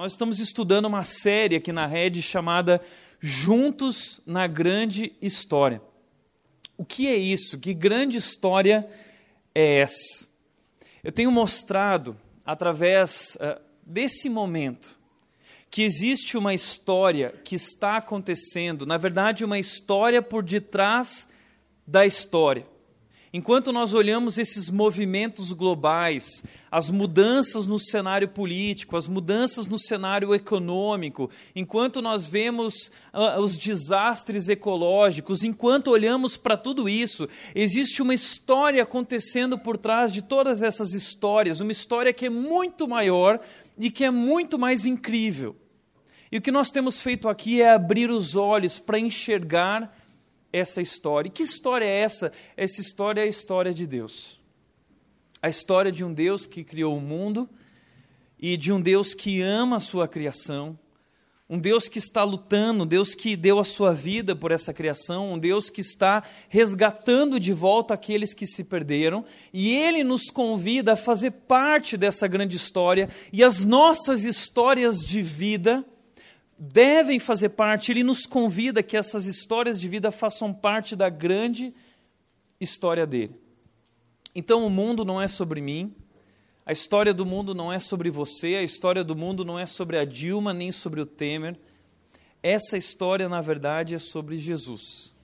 Nós estamos estudando uma série aqui na rede chamada Juntos na Grande História. O que é isso? Que grande história é essa? Eu tenho mostrado, através uh, desse momento, que existe uma história que está acontecendo, na verdade, uma história por detrás da história. Enquanto nós olhamos esses movimentos globais, as mudanças no cenário político, as mudanças no cenário econômico, enquanto nós vemos uh, os desastres ecológicos, enquanto olhamos para tudo isso, existe uma história acontecendo por trás de todas essas histórias, uma história que é muito maior e que é muito mais incrível. E o que nós temos feito aqui é abrir os olhos para enxergar essa história. E que história é essa? Essa história é a história de Deus. A história de um Deus que criou o mundo e de um Deus que ama a sua criação, um Deus que está lutando, um Deus que deu a sua vida por essa criação, um Deus que está resgatando de volta aqueles que se perderam, e Ele nos convida a fazer parte dessa grande história, e as nossas histórias de vida devem fazer parte, ele nos convida que essas histórias de vida façam parte da grande história dele. Então o mundo não é sobre mim, a história do mundo não é sobre você, a história do mundo não é sobre a Dilma nem sobre o Temer. Essa história, na verdade, é sobre Jesus.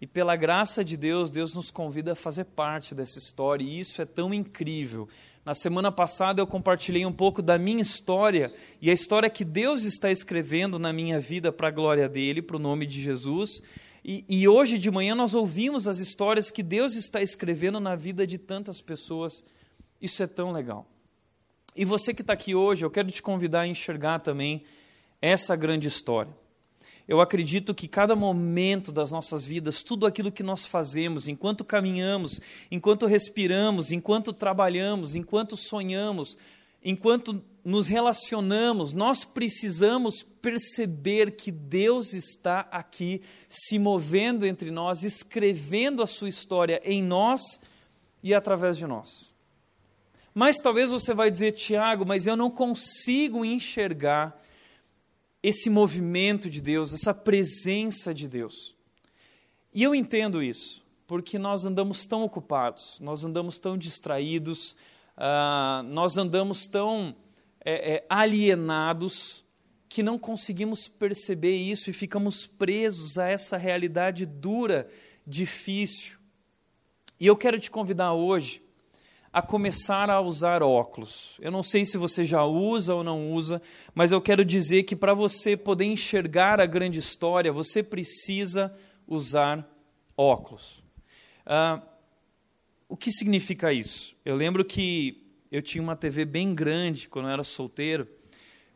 E pela graça de Deus, Deus nos convida a fazer parte dessa história, e isso é tão incrível. Na semana passada eu compartilhei um pouco da minha história e a história que Deus está escrevendo na minha vida para a glória dele, para o nome de Jesus. E, e, hoje de manhã nós ouvimos as histórias que Deus está escrevendo na vida de tantas pessoas. Isso é tão legal. E você que está aqui hoje, eu quero te convidar a enxergar também essa grande história. Eu acredito que cada momento das nossas vidas, tudo aquilo que nós fazemos, enquanto caminhamos, enquanto respiramos, enquanto trabalhamos, enquanto sonhamos, enquanto nos relacionamos, nós precisamos perceber que Deus está aqui se movendo entre nós, escrevendo a sua história em nós e através de nós. Mas talvez você vai dizer, Tiago, mas eu não consigo enxergar esse movimento de Deus, essa presença de Deus. E eu entendo isso, porque nós andamos tão ocupados, nós andamos tão distraídos, uh, nós andamos tão é, é, alienados que não conseguimos perceber isso e ficamos presos a essa realidade dura, difícil. E eu quero te convidar hoje a começar a usar óculos. Eu não sei se você já usa ou não usa, mas eu quero dizer que para você poder enxergar a grande história, você precisa usar óculos. Ah, o que significa isso? Eu lembro que eu tinha uma TV bem grande quando eu era solteiro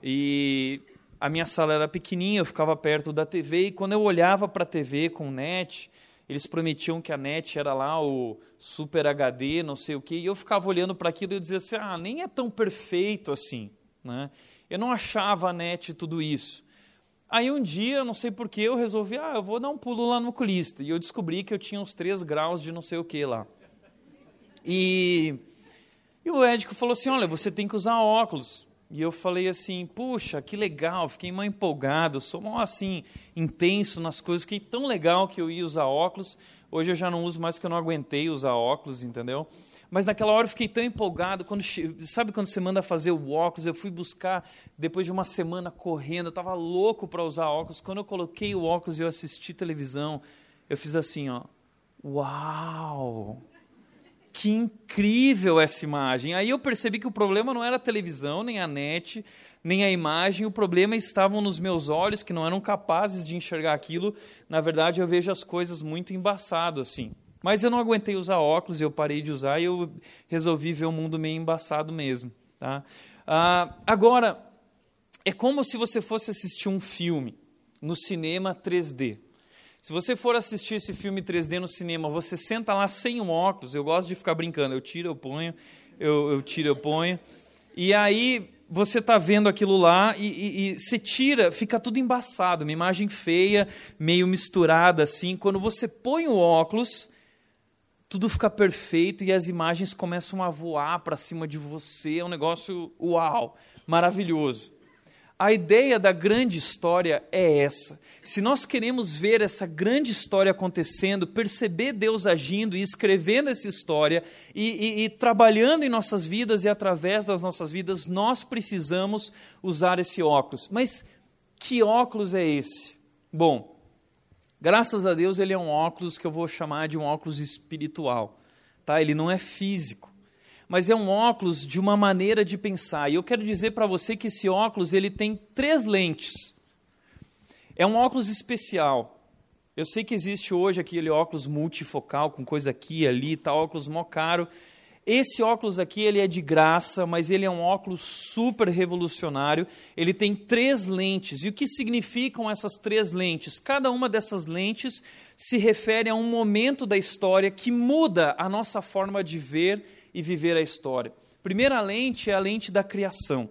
e a minha sala era pequenininha, eu ficava perto da TV e quando eu olhava para a TV com net, eles prometiam que a net era lá o Super HD, não sei o quê, e eu ficava olhando para aquilo e eu dizia assim: ah, nem é tão perfeito assim. Né? Eu não achava a net tudo isso. Aí um dia, não sei porquê, eu resolvi, ah, eu vou dar um pulo lá no oculista. E eu descobri que eu tinha uns 3 graus de não sei o que lá. E, e o médico falou assim: olha, você tem que usar óculos. E eu falei assim, puxa, que legal, fiquei mais empolgado, sou mal assim, intenso nas coisas, fiquei tão legal que eu ia usar óculos. Hoje eu já não uso mais porque eu não aguentei usar óculos, entendeu? Mas naquela hora eu fiquei tão empolgado, quando sabe quando você manda fazer o óculos, eu fui buscar depois de uma semana correndo, eu estava louco para usar óculos. Quando eu coloquei o óculos e eu assisti televisão, eu fiz assim, ó, uau! Que incrível essa imagem. Aí eu percebi que o problema não era a televisão, nem a net, nem a imagem, o problema estavam nos meus olhos, que não eram capazes de enxergar aquilo. Na verdade, eu vejo as coisas muito embaçado assim. Mas eu não aguentei usar óculos, eu parei de usar e eu resolvi ver o mundo meio embaçado mesmo. Tá? Ah, agora, é como se você fosse assistir um filme no cinema 3D. Se você for assistir esse filme 3D no cinema, você senta lá sem um óculos. Eu gosto de ficar brincando. Eu tiro, eu ponho, eu, eu tiro, eu ponho. E aí você está vendo aquilo lá e, e, e você tira, fica tudo embaçado, uma imagem feia, meio misturada assim. Quando você põe o óculos, tudo fica perfeito e as imagens começam a voar para cima de você. É um negócio uau, maravilhoso. A ideia da grande história é essa. Se nós queremos ver essa grande história acontecendo, perceber Deus agindo e escrevendo essa história e, e, e, trabalhando em nossas vidas e através das nossas vidas, nós precisamos usar esse óculos. Mas que óculos é esse? Bom, graças a Deus ele é um óculos que eu vou chamar de um óculos espiritual. Tá? Ele não é físico mas é um óculos de uma maneira de pensar. E eu quero dizer para você que esse óculos ele tem três lentes. É um óculos especial. Eu sei que existe hoje aquele óculos multifocal com coisa aqui e ali, tá óculos mó caro. Esse óculos aqui ele é de graça, mas ele é um óculos super revolucionário. Ele tem três lentes. E o que significam essas três lentes? Cada uma dessas lentes se refere a um momento da história que muda a nossa forma de ver e viver a história. Primeira lente é a lente da criação.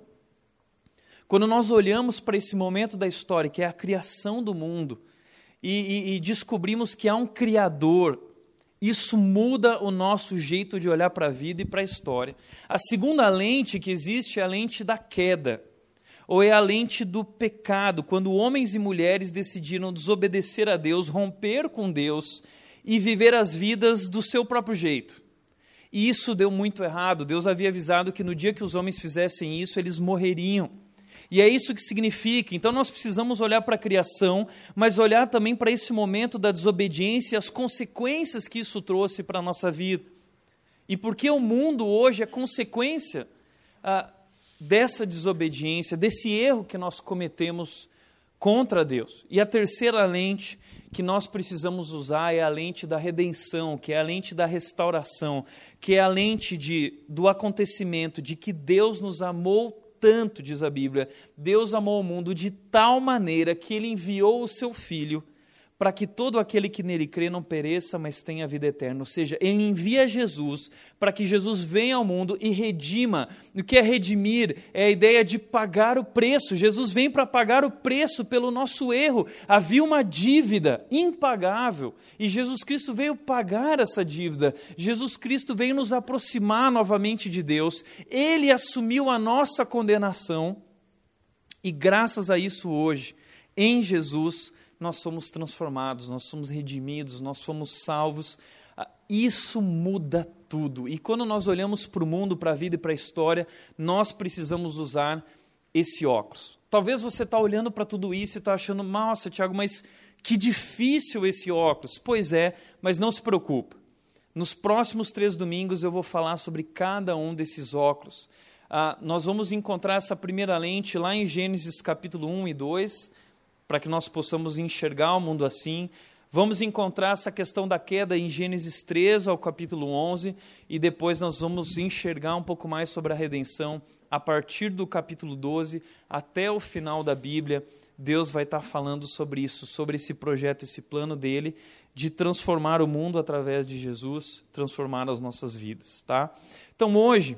Quando nós olhamos para esse momento da história, que é a criação do mundo, e, e, e descobrimos que há um Criador, isso muda o nosso jeito de olhar para a vida e para a história. A segunda lente que existe é a lente da queda, ou é a lente do pecado, quando homens e mulheres decidiram desobedecer a Deus, romper com Deus e viver as vidas do seu próprio jeito. E isso deu muito errado. Deus havia avisado que no dia que os homens fizessem isso, eles morreriam. E é isso que significa. Então nós precisamos olhar para a criação, mas olhar também para esse momento da desobediência e as consequências que isso trouxe para a nossa vida. E porque o mundo hoje é consequência ah, dessa desobediência, desse erro que nós cometemos contra Deus. E a terceira lente que nós precisamos usar é a lente da redenção, que é a lente da restauração, que é a lente de, do acontecimento de que Deus nos amou tanto, diz a Bíblia. Deus amou o mundo de tal maneira que ele enviou o seu filho para que todo aquele que nele crê não pereça, mas tenha vida eterna. Ou seja, ele envia Jesus para que Jesus venha ao mundo e redima. O que é redimir? É a ideia de pagar o preço. Jesus vem para pagar o preço pelo nosso erro. Havia uma dívida impagável e Jesus Cristo veio pagar essa dívida. Jesus Cristo veio nos aproximar novamente de Deus. Ele assumiu a nossa condenação e graças a isso hoje, em Jesus, nós somos transformados, nós somos redimidos, nós somos salvos. Ah, isso muda tudo. E quando nós olhamos para o mundo, para a vida e para a história, nós precisamos usar esse óculos. Talvez você está olhando para tudo isso e está achando, nossa, Tiago, mas que difícil esse óculos. Pois é, mas não se preocupe. Nos próximos três domingos eu vou falar sobre cada um desses óculos. Ah, nós vamos encontrar essa primeira lente lá em Gênesis capítulo 1 e 2 para que nós possamos enxergar o mundo assim. Vamos encontrar essa questão da queda em Gênesis 3 ao capítulo 11 e depois nós vamos enxergar um pouco mais sobre a redenção a partir do capítulo 12 até o final da Bíblia. Deus vai estar falando sobre isso, sobre esse projeto, esse plano dele de transformar o mundo através de Jesus, transformar as nossas vidas, tá? Então hoje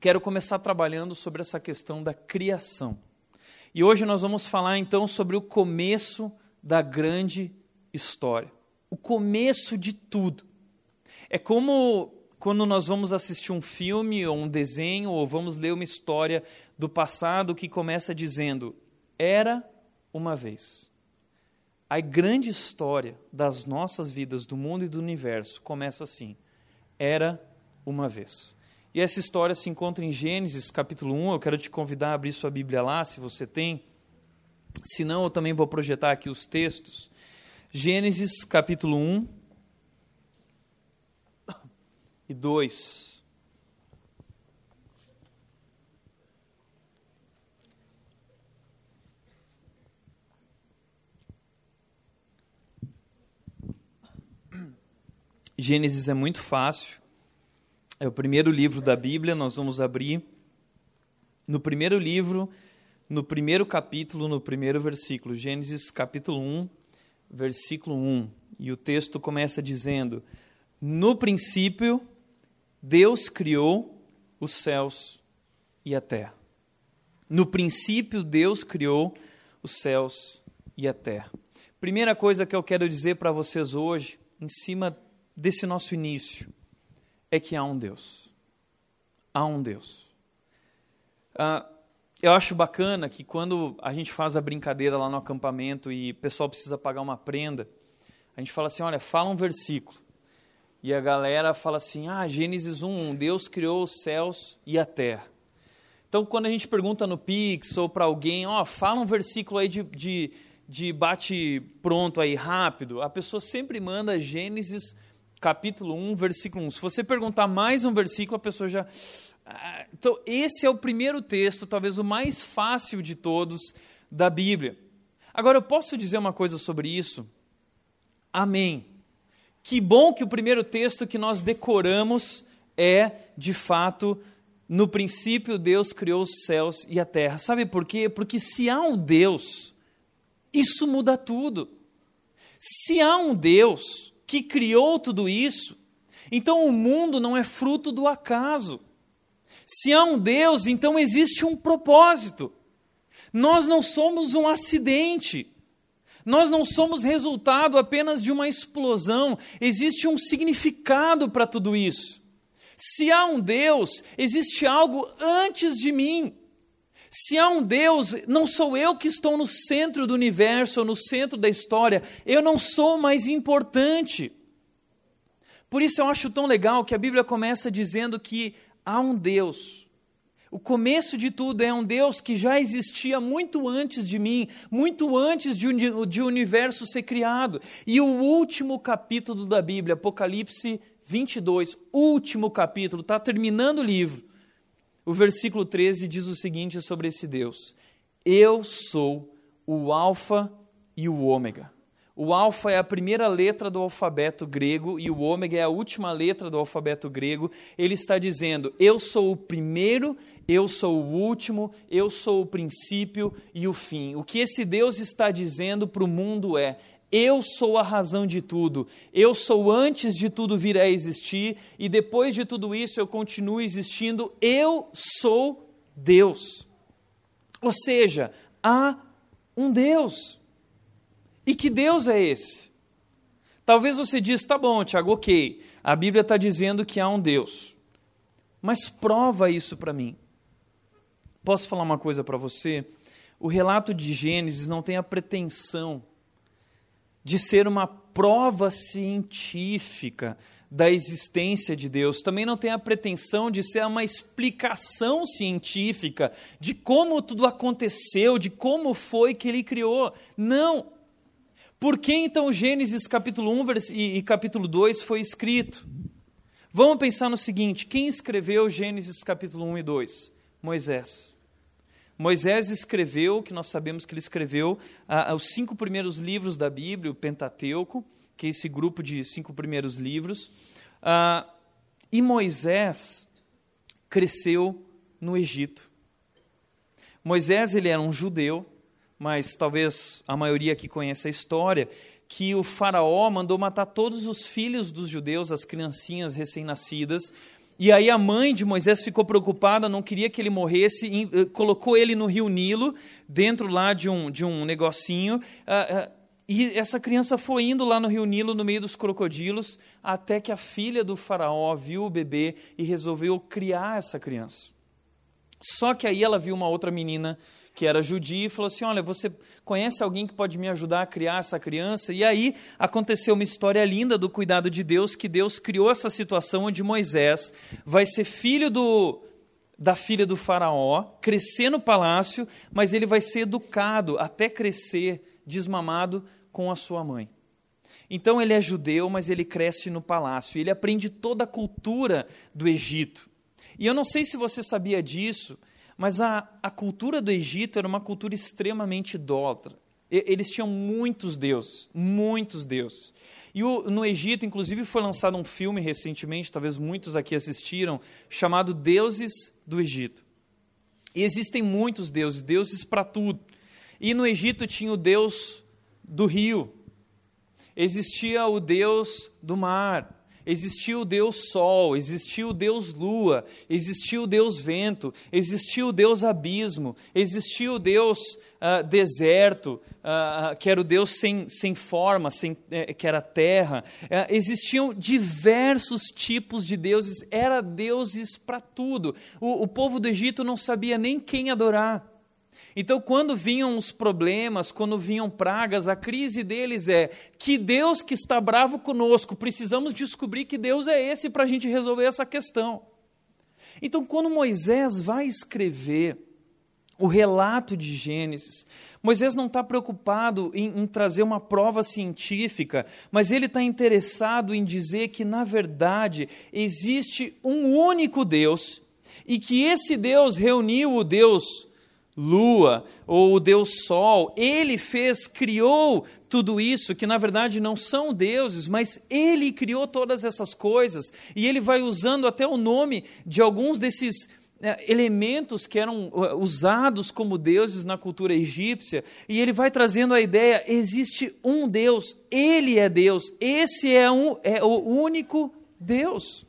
quero começar trabalhando sobre essa questão da criação. E hoje nós vamos falar então sobre o começo da grande história. O começo de tudo. É como quando nós vamos assistir um filme ou um desenho ou vamos ler uma história do passado que começa dizendo: Era uma vez. A grande história das nossas vidas, do mundo e do universo, começa assim: Era uma vez. E essa história se encontra em Gênesis capítulo 1. Eu quero te convidar a abrir sua Bíblia lá, se você tem. Se não, eu também vou projetar aqui os textos. Gênesis capítulo 1 e 2. Gênesis é muito fácil. É o primeiro livro da Bíblia, nós vamos abrir no primeiro livro, no primeiro capítulo, no primeiro versículo, Gênesis capítulo 1, versículo 1. E o texto começa dizendo: No princípio, Deus criou os céus e a terra. No princípio, Deus criou os céus e a terra. Primeira coisa que eu quero dizer para vocês hoje, em cima desse nosso início, é que há um Deus. Há um Deus. Ah, eu acho bacana que quando a gente faz a brincadeira lá no acampamento e o pessoal precisa pagar uma prenda, a gente fala assim: olha, fala um versículo. E a galera fala assim: ah, Gênesis 1, Deus criou os céus e a terra. Então, quando a gente pergunta no Pix ou para alguém, ó, oh, fala um versículo aí de, de, de bate pronto aí, rápido, a pessoa sempre manda Gênesis capítulo 1, versículo 1. Se você perguntar mais um versículo, a pessoa já. Ah, então, esse é o primeiro texto, talvez o mais fácil de todos da Bíblia. Agora, eu posso dizer uma coisa sobre isso? Amém. Que bom que o primeiro texto que nós decoramos é, de fato, no princípio Deus criou os céus e a terra. Sabe por quê? Porque se há um Deus, isso muda tudo. Se há um Deus que criou tudo isso, então o mundo não é fruto do acaso. Se há um Deus, então existe um propósito. Nós não somos um acidente. Nós não somos resultado apenas de uma explosão. Existe um significado para tudo isso. Se há um Deus, existe algo antes de mim. Se há um Deus, não sou eu que estou no centro do universo no centro da história, eu não sou mais importante. Por isso eu acho tão legal que a Bíblia começa dizendo que há um Deus. O começo de tudo é um Deus que já existia muito antes de mim, muito antes de, de o universo ser criado. E o último capítulo da Bíblia, Apocalipse 22, último capítulo, está terminando o livro. O versículo 13 diz o seguinte sobre esse Deus: Eu sou o Alfa e o Ômega o alfa é a primeira letra do alfabeto grego e o ômega é a última letra do alfabeto grego. Ele está dizendo: Eu sou o primeiro, eu sou o último, eu sou o princípio e o fim. O que esse Deus está dizendo para o mundo é: eu sou a razão de tudo. Eu sou antes de tudo vir a existir e depois de tudo isso eu continuo existindo. Eu sou Deus. Ou seja, há um Deus. E que Deus é esse? Talvez você diz, tá bom, Tiago, ok, a Bíblia está dizendo que há um Deus, mas prova isso para mim. Posso falar uma coisa para você? O relato de Gênesis não tem a pretensão de ser uma prova científica da existência de Deus, também não tem a pretensão de ser uma explicação científica de como tudo aconteceu, de como foi que ele criou. Não. Por que então Gênesis capítulo 1 e, capítulo 2 foi escrito? Vamos pensar no seguinte: quem escreveu Gênesis capítulo 1 e 2? Moisés. Moisés escreveu, que nós sabemos que ele escreveu, ah, os cinco primeiros livros da Bíblia, o Pentateuco, que é esse grupo de cinco primeiros livros. Ah, e Moisés cresceu no Egito. Moisés ele era um judeu, mas talvez a maioria aqui conheça a história, que o faraó mandou matar todos os filhos dos judeus, as criancinhas recém-nascidas, e aí a mãe de Moisés ficou preocupada, não queria que ele morresse, e, uh, colocou ele no rio Nilo, dentro lá de um, de um negocinho, uh, uh, e essa criança foi indo lá no rio Nilo, no meio dos crocodilos, até que a filha do faraó viu o bebê e resolveu criar essa criança. Só que aí ela viu uma outra menina que era judia, e falou assim: Olha, você conhece alguém que pode me ajudar a criar essa criança? E aí aconteceu uma história linda do cuidado de Deus, que Deus criou essa situação onde Moisés vai ser filho do, da filha do Faraó, crescer no palácio, mas ele vai ser educado até crescer desmamado com a sua mãe. Então ele é judeu, mas ele cresce no palácio, ele aprende toda a cultura do Egito. E eu não sei se você sabia disso, mas a, a cultura do Egito era uma cultura extremamente idólatra. Eles tinham muitos deuses, muitos deuses. E o, no Egito, inclusive, foi lançado um filme recentemente, talvez muitos aqui assistiram, chamado Deuses do Egito. E existem muitos deuses, deuses para tudo. E no Egito tinha o deus do rio, existia o deus do mar, Existia o Deus Sol, existia o Deus Lua, existia o Deus Vento, existia o Deus Abismo, existia o Deus uh, Deserto, uh, que era o Deus sem, sem forma, sem, eh, que era terra. Uh, existiam diversos tipos de deuses, era deuses para tudo. O, o povo do Egito não sabia nem quem adorar. Então, quando vinham os problemas, quando vinham pragas, a crise deles é que Deus que está bravo conosco, precisamos descobrir que Deus é esse para a gente resolver essa questão. Então, quando Moisés vai escrever o relato de Gênesis, Moisés não está preocupado em, em, trazer uma prova científica, mas ele está interessado em dizer que, na verdade, existe um único Deus e que esse Deus reuniu o Deus lua ou o Deus Sol. Ele fez, criou tudo isso, que na verdade não são deuses, mas ele criou todas essas coisas. E ele vai usando até o nome de alguns desses é, elementos que eram uh, usados como deuses na cultura egípcia, e ele vai trazendo a ideia: existe um Deus, ele é Deus, esse é, um, é o único Deus.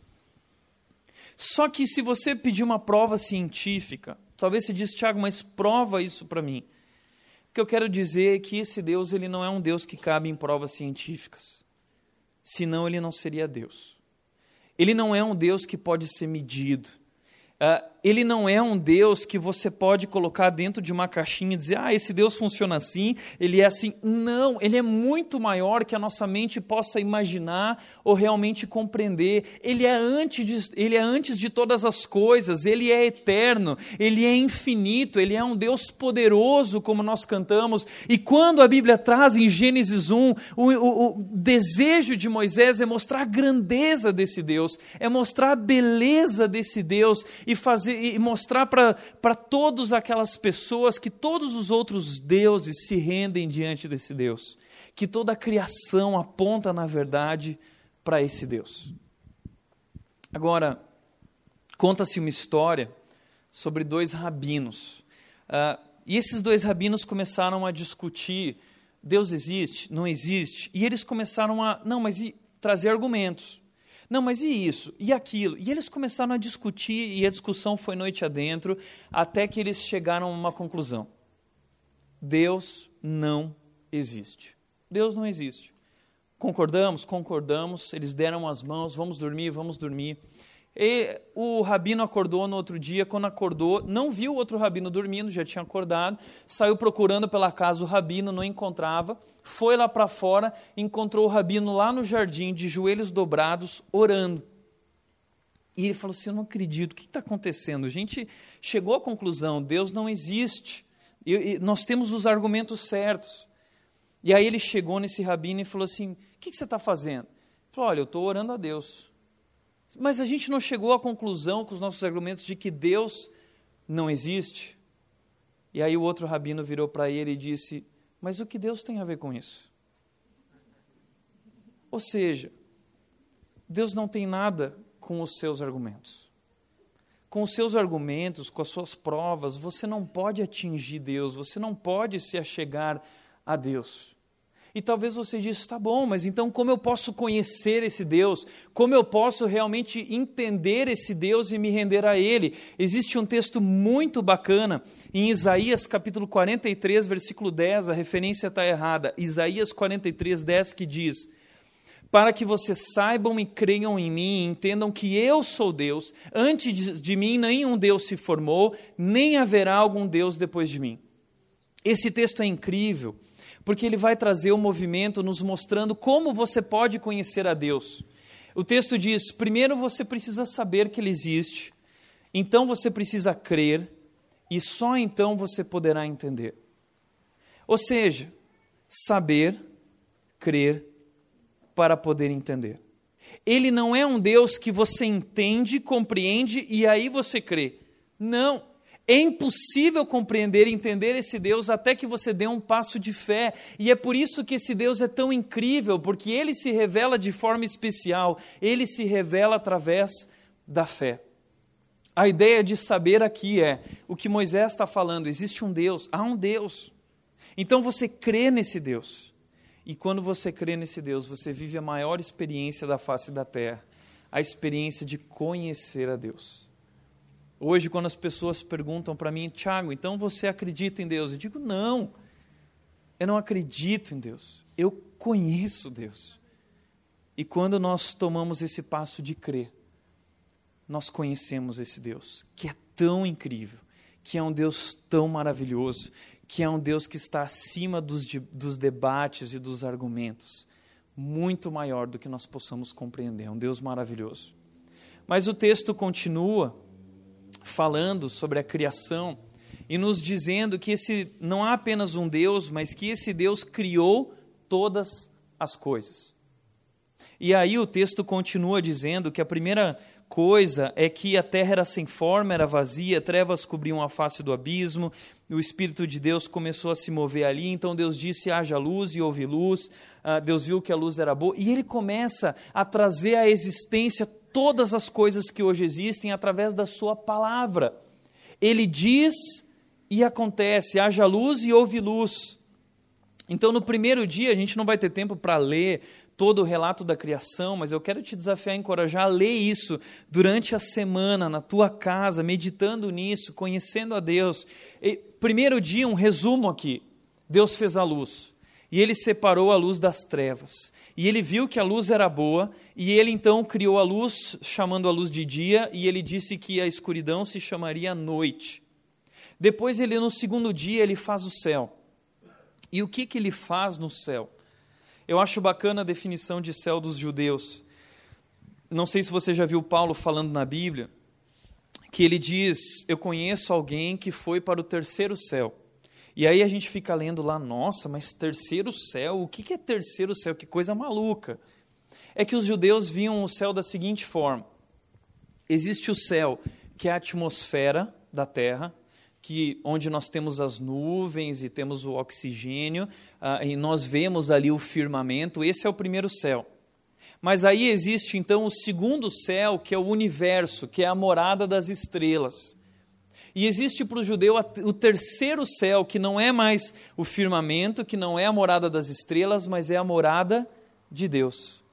Só que se você pedir uma prova científica, Talvez você diz, Tiago, mas prova isso para mim. O que eu quero dizer é que esse Deus ele não é um Deus que cabe em provas científicas. Senão ele não seria Deus. Ele não é um Deus que pode ser medido. Uh, ele não é um Deus que você pode colocar dentro de uma caixinha e dizer, ah, esse Deus funciona assim, ele é assim. Não, ele é muito maior que a nossa mente possa imaginar ou realmente compreender. Ele é antes de, ele é antes de todas as coisas, ele é eterno, ele é infinito, ele é um Deus poderoso, como nós cantamos. E quando a Bíblia traz em Gênesis 1, o, o, o desejo de Moisés é mostrar a grandeza desse Deus, é mostrar a beleza desse Deus e fazer e mostrar para todas aquelas pessoas que todos os outros deuses se rendem diante desse Deus, que toda a criação aponta na verdade para esse Deus. Agora, conta-se uma história sobre dois rabinos. Uh, e esses dois rabinos começaram a discutir: Deus existe? Não existe? E eles começaram a. Não, mas e trazer argumentos. Não, mas e isso? E aquilo? E eles começaram a discutir, e a discussão foi noite adentro, até que eles chegaram a uma conclusão: Deus não existe. Deus não existe. Concordamos? Concordamos. Eles deram as mãos, vamos dormir, vamos dormir. E o rabino acordou no outro dia, quando acordou, não viu o outro rabino dormindo, já tinha acordado, saiu procurando pela casa o rabino, não encontrava, foi lá para fora, encontrou o rabino lá no jardim, de joelhos dobrados, orando. E ele falou assim: Eu não acredito, o que está acontecendo? A gente chegou à conclusão: Deus não existe, nós temos os argumentos certos. E aí ele chegou nesse rabino e falou assim: O que, que você está fazendo? Ele falou: Olha, eu estou orando a Deus. Mas a gente não chegou à conclusão com os nossos argumentos de que Deus não existe. E aí o outro rabino virou para ele e disse: Mas o que Deus tem a ver com isso? Ou seja, Deus não tem nada com os seus argumentos. Com os seus argumentos, com as suas provas, você não pode atingir Deus, você não pode se achegar a Deus. E talvez você diz, está bom, mas então como eu posso conhecer esse Deus? Como eu posso realmente entender esse Deus e me render a Ele? Existe um texto muito bacana em Isaías capítulo 43, versículo 10, a referência está errada. Isaías 43, 10 que diz: para que vocês saibam e creiam em mim, entendam que eu sou Deus, antes de mim nenhum Deus se formou, nem haverá algum Deus depois de mim. Esse texto é incrível, porque ele vai trazer o movimento nos mostrando como você pode conhecer a Deus. O texto diz: primeiro você precisa saber que Ele existe, então você precisa crer, e só então você poderá entender. Ou seja, saber, crer, para poder entender. Ele não é um Deus que você entende, compreende e aí você crê. Não. É impossível compreender e entender esse Deus até que você dê um passo de fé. E é por isso que esse Deus é tão incrível, porque ele se revela de forma especial, ele se revela através da fé. A ideia de saber aqui é o que Moisés está falando: existe um Deus, há um Deus. Então você crê nesse Deus. E quando você crê nesse Deus, você vive a maior experiência da face da terra, a experiência de conhecer a Deus. Hoje, quando as pessoas perguntam para mim, Tiago, então você acredita em Deus? Eu digo, não, eu não acredito em Deus, eu conheço Deus. E quando nós tomamos esse passo de crer, nós conhecemos esse Deus, que é tão incrível, que é um Deus tão maravilhoso, que é um Deus que está acima dos, dos debates e dos argumentos, muito maior do que nós possamos compreender. É um Deus maravilhoso. Mas o texto continua falando sobre a criação e nos dizendo que esse não há apenas um Deus, mas que esse Deus criou todas as coisas. E aí o texto continua dizendo que a primeira coisa é que a terra era sem forma, era vazia, trevas cobriam a face do abismo, o Espírito de Deus começou a se mover ali, então Deus disse: haja luz e houve luz, uh, Deus viu que a luz era boa, e ele começa a trazer à existência todas as coisas que hoje existem através da Sua palavra. Ele diz e acontece: haja luz e houve luz. Então, no primeiro dia, a gente não vai ter tempo para ler todo o relato da criação, mas eu quero te desafiar a encorajar a ler isso durante a semana, na tua casa, meditando nisso, conhecendo a Deus. E, primeiro dia, um resumo aqui: Deus fez a luz, e ele separou a luz das trevas. E ele viu que a luz era boa, e ele então criou a luz, chamando a luz de dia, e ele disse que a escuridão se chamaria noite. Depois ele no segundo dia ele faz o céu. E o que que ele faz no céu? Eu acho bacana a definição de céu dos judeus. Não sei se você já viu Paulo falando na Bíblia, que ele diz: Eu conheço alguém que foi para o terceiro céu. E aí a gente fica lendo lá, nossa, mas terceiro céu? O que é terceiro céu? Que coisa maluca. É que os judeus viam o céu da seguinte forma: existe o céu, que é a atmosfera da terra, que onde nós temos as nuvens e temos o oxigênio, uh, e nós vemos ali o firmamento, esse é o primeiro céu. Mas aí existe então o segundo céu, que é o universo, que é a morada das estrelas. E existe para o judeu o terceiro céu, que não é mais o firmamento, que não é a morada das estrelas, mas é a morada de Deus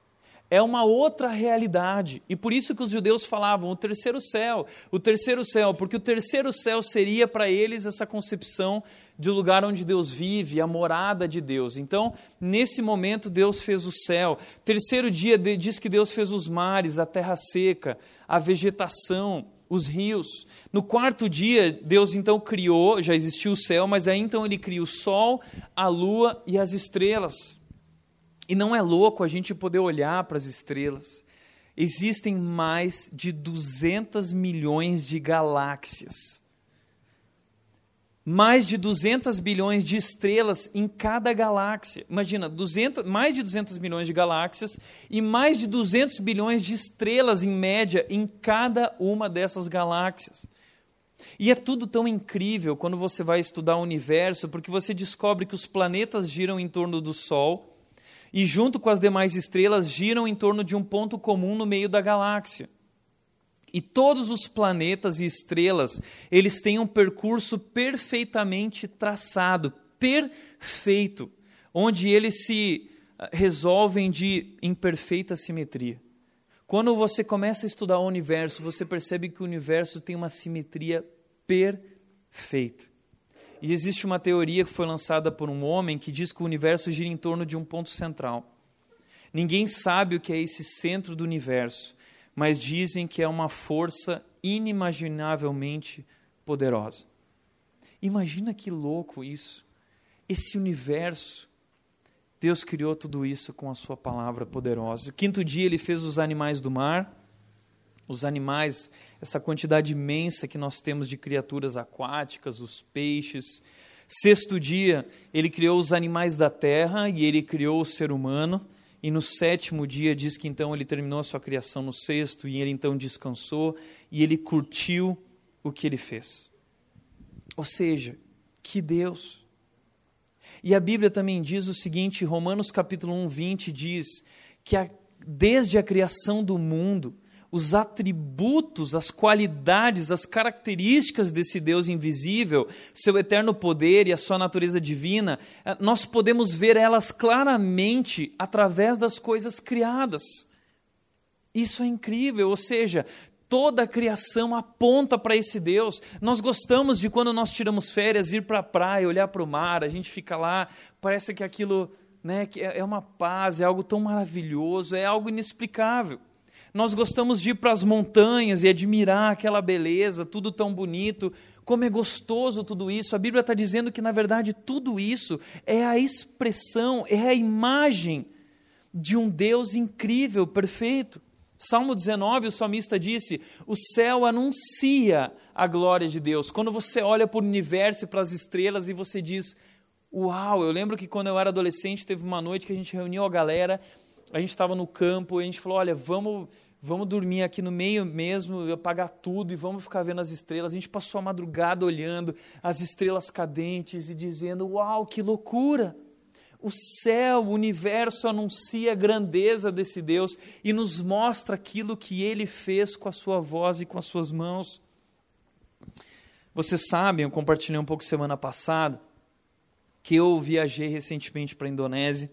é uma outra realidade. E por isso que os judeus falavam o terceiro céu, o terceiro céu, porque o terceiro céu seria para eles essa concepção de lugar onde Deus vive, a morada de Deus. Então, nesse momento, Deus fez o céu. Terceiro dia, diz que Deus fez os mares, a terra seca, a vegetação, os rios. No quarto dia, Deus então criou, já existiu o céu, mas aí então ele cria o sol, a lua e as estrelas. E não é louco a gente poder olhar para as estrelas. Existem mais de 200 milhões de galáxias. Mais de 200 bilhões de estrelas em cada galáxia. Imagina, 200, mais de 200 milhões de galáxias e mais de 200 bilhões de estrelas em média em cada uma dessas galáxias. E é tudo tão incrível quando você vai estudar o universo, porque você descobre que os planetas giram em torno do Sol e, junto com as demais estrelas, giram em torno de um ponto comum no meio da galáxia. E todos os planetas e estrelas, eles têm um percurso perfeitamente traçado, perfeito, onde eles se ah, resolvem de em perfeita simetria. Quando você começa a estudar o universo, você percebe que o universo tem uma simetria perfeita. E existe uma teoria que foi lançada por um homem que diz que o universo gira em torno de um ponto central. Ninguém sabe o que é esse centro do universo, mas dizem que é uma força inimaginavelmente poderosa. Imagina que louco isso. Esse universo, Deus criou tudo isso com a sua palavra poderosa. Quinto dia ele fez os animais do mar os animais, essa quantidade imensa que nós temos de criaturas aquáticas, os peixes. Sexto dia, ele criou os animais da terra e ele criou o ser humano. E no sétimo dia diz que então ele terminou a sua criação no sexto e ele então descansou e ele curtiu o que ele fez. Ou seja, que Deus. E a Bíblia também diz o seguinte, Romanos capítulo 1, 20 diz que a, desde a criação do mundo, os atributos, as qualidades, as características desse Deus invisível, seu eterno poder e a sua natureza divina, eh, nós podemos ver elas claramente através das coisas criadas. Isso é incrível, ou seja, toda a criação aponta para esse Deus. Nós gostamos de quando nós tiramos férias, ir para a praia, olhar para o mar, a gente fica lá, parece que aquilo né, que é, é uma paz, é algo tão maravilhoso, é algo inexplicável. Nós gostamos de ir para as montanhas e admirar aquela beleza, tudo tão bonito. Como é gostoso tudo isso. A Bíblia está dizendo que, na verdade, tudo isso é a expressão, é a imagem de um Deus incrível, perfeito. Salmo 19, o salmista disse: O céu anuncia a glória de Deus. Quando você olha para o universo e para as estrelas e você diz: Uau! Eu lembro que quando eu era adolescente, teve uma noite que a gente reuniu a galera, a gente estava no campo e a gente falou: Olha, vamos vamos dormir aqui no meio mesmo, apagar tudo e vamos ficar vendo as estrelas. A gente passou a madrugada olhando as estrelas cadentes e dizendo: Uau, que loucura! O céu, o universo anuncia a grandeza desse Deus e nos mostra aquilo que ele fez com a sua voz e com as suas mãos. Vocês sabem, eu compartilhei um pouco semana passada, que eu viajei recentemente para a Indonésia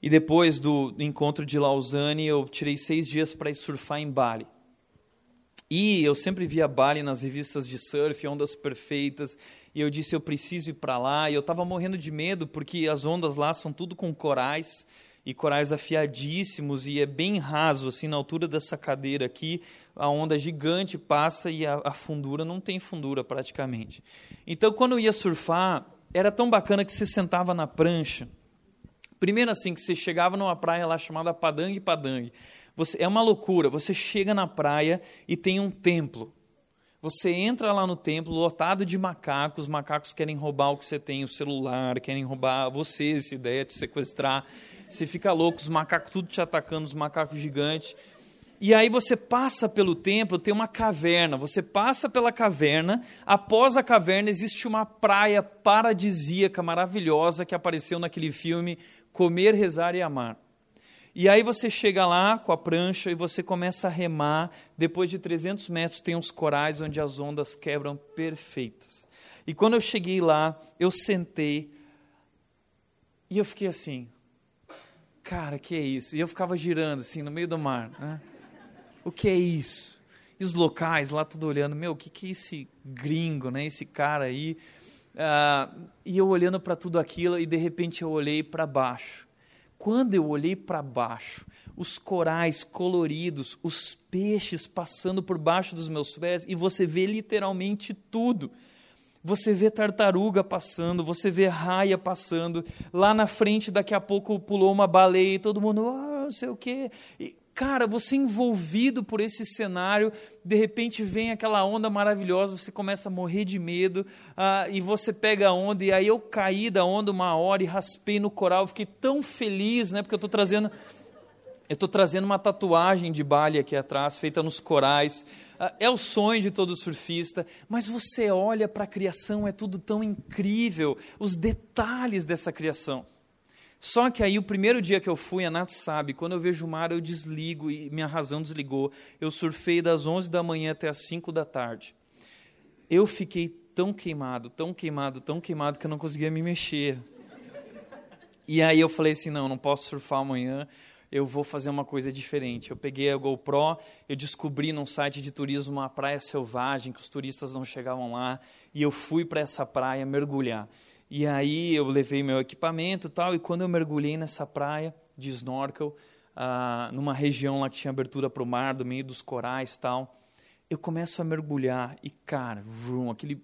e depois do encontro de Lausanne, eu tirei seis dias para ir surfar em Bali. E eu sempre via Bali nas revistas de surf, ondas perfeitas, e eu disse eu preciso ir para lá. E eu estava morrendo de medo porque as ondas lá são tudo com corais e corais afiadíssimos e é bem raso, assim na altura dessa cadeira aqui, a onda gigante passa e a, a fundura não tem fundura praticamente. Então quando eu ia surfar era tão bacana que você sentava na prancha Primeiro assim, que você chegava numa praia lá chamada Padang Padang. Você, é uma loucura, você chega na praia e tem um templo. Você entra lá no templo lotado de macacos, os macacos querem roubar o que você tem, o celular, querem roubar você, essa ideia de sequestrar. Você fica louco, os macacos tudo te atacando, os macacos gigantes. E aí você passa pelo templo, tem uma caverna. Você passa pela caverna, após a caverna existe uma praia paradisíaca maravilhosa que apareceu naquele filme comer, rezar e amar. E aí você chega lá com a prancha e você começa a remar. Depois de 300 metros tem uns corais onde as ondas quebram perfeitas. E quando eu cheguei lá, eu sentei e eu fiquei assim, cara, que é isso? E eu ficava girando assim no meio do mar, né? O que é isso? E os locais lá tudo olhando, meu, o que, que é esse gringo, né? Esse cara aí Uh, e eu olhando para tudo aquilo e de repente eu olhei para baixo. Quando eu olhei para baixo, os corais coloridos, os peixes passando por baixo dos meus pés e você vê literalmente tudo. Você vê tartaruga passando, você vê raia passando. Lá na frente, daqui a pouco pulou uma baleia e todo mundo, ah, não sei o quê. E, Cara, você envolvido por esse cenário, de repente vem aquela onda maravilhosa, você começa a morrer de medo, uh, e você pega a onda, e aí eu caí da onda uma hora e raspei no coral, fiquei tão feliz, né? Porque eu estou trazendo. Eu estou trazendo uma tatuagem de Bali aqui atrás, feita nos corais. Uh, é o sonho de todo surfista, mas você olha para a criação, é tudo tão incrível, os detalhes dessa criação. Só que aí, o primeiro dia que eu fui, a Nath sabe, quando eu vejo o mar, eu desligo e minha razão desligou. Eu surfei das 11 da manhã até as 5 da tarde. Eu fiquei tão queimado, tão queimado, tão queimado que eu não conseguia me mexer. E aí eu falei assim: não, não posso surfar amanhã, eu vou fazer uma coisa diferente. Eu peguei a GoPro, eu descobri num site de turismo uma praia selvagem, que os turistas não chegavam lá, e eu fui para essa praia mergulhar. E aí eu levei meu equipamento tal, e quando eu mergulhei nessa praia de snorkel, ah, numa região lá que tinha abertura para o mar, do meio dos corais tal, eu começo a mergulhar e, cara, aqueles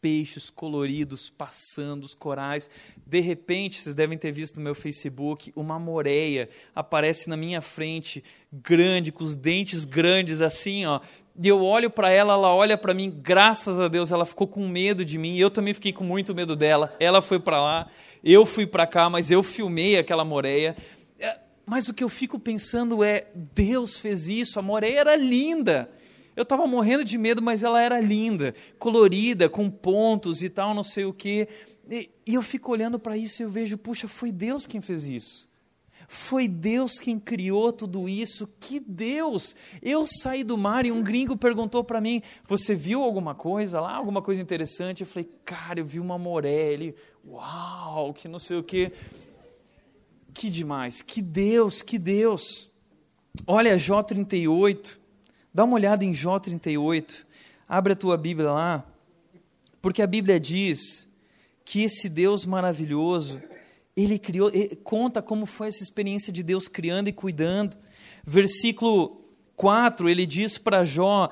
peixes coloridos passando, os corais. De repente, vocês devem ter visto no meu Facebook, uma moreia aparece na minha frente, grande, com os dentes grandes assim, ó, e eu olho para ela, ela olha para mim, graças a Deus ela ficou com medo de mim, eu também fiquei com muito medo dela. Ela foi para lá, eu fui para cá, mas eu filmei aquela moreia. É, mas o que eu fico pensando é: Deus fez isso, a moreia era linda. Eu estava morrendo de medo, mas ela era linda, colorida, com pontos e tal, não sei o quê. E, e eu fico olhando para isso e eu vejo: puxa, foi Deus quem fez isso. Foi Deus quem criou tudo isso. Que Deus! Eu saí do mar e um gringo perguntou para mim: Você viu alguma coisa lá? Alguma coisa interessante? Eu falei: Cara, eu vi uma moré. Ele, uau, que não sei o quê. Que demais! Que Deus, que Deus! Olha Jó 38. Dá uma olhada em Jó 38. Abre a tua Bíblia lá. Porque a Bíblia diz que esse Deus maravilhoso ele criou, ele conta como foi essa experiência de Deus criando e cuidando. Versículo 4, ele diz para Jó: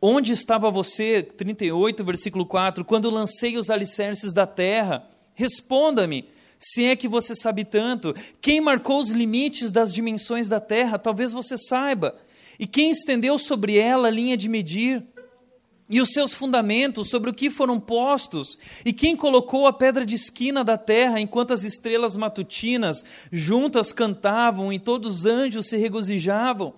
Onde estava você? 38, versículo 4: Quando lancei os alicerces da terra, responda-me, se é que você sabe tanto. Quem marcou os limites das dimensões da terra? Talvez você saiba. E quem estendeu sobre ela a linha de medir? E os seus fundamentos sobre o que foram postos, e quem colocou a pedra de esquina da terra enquanto as estrelas matutinas juntas cantavam e todos os anjos se regozijavam?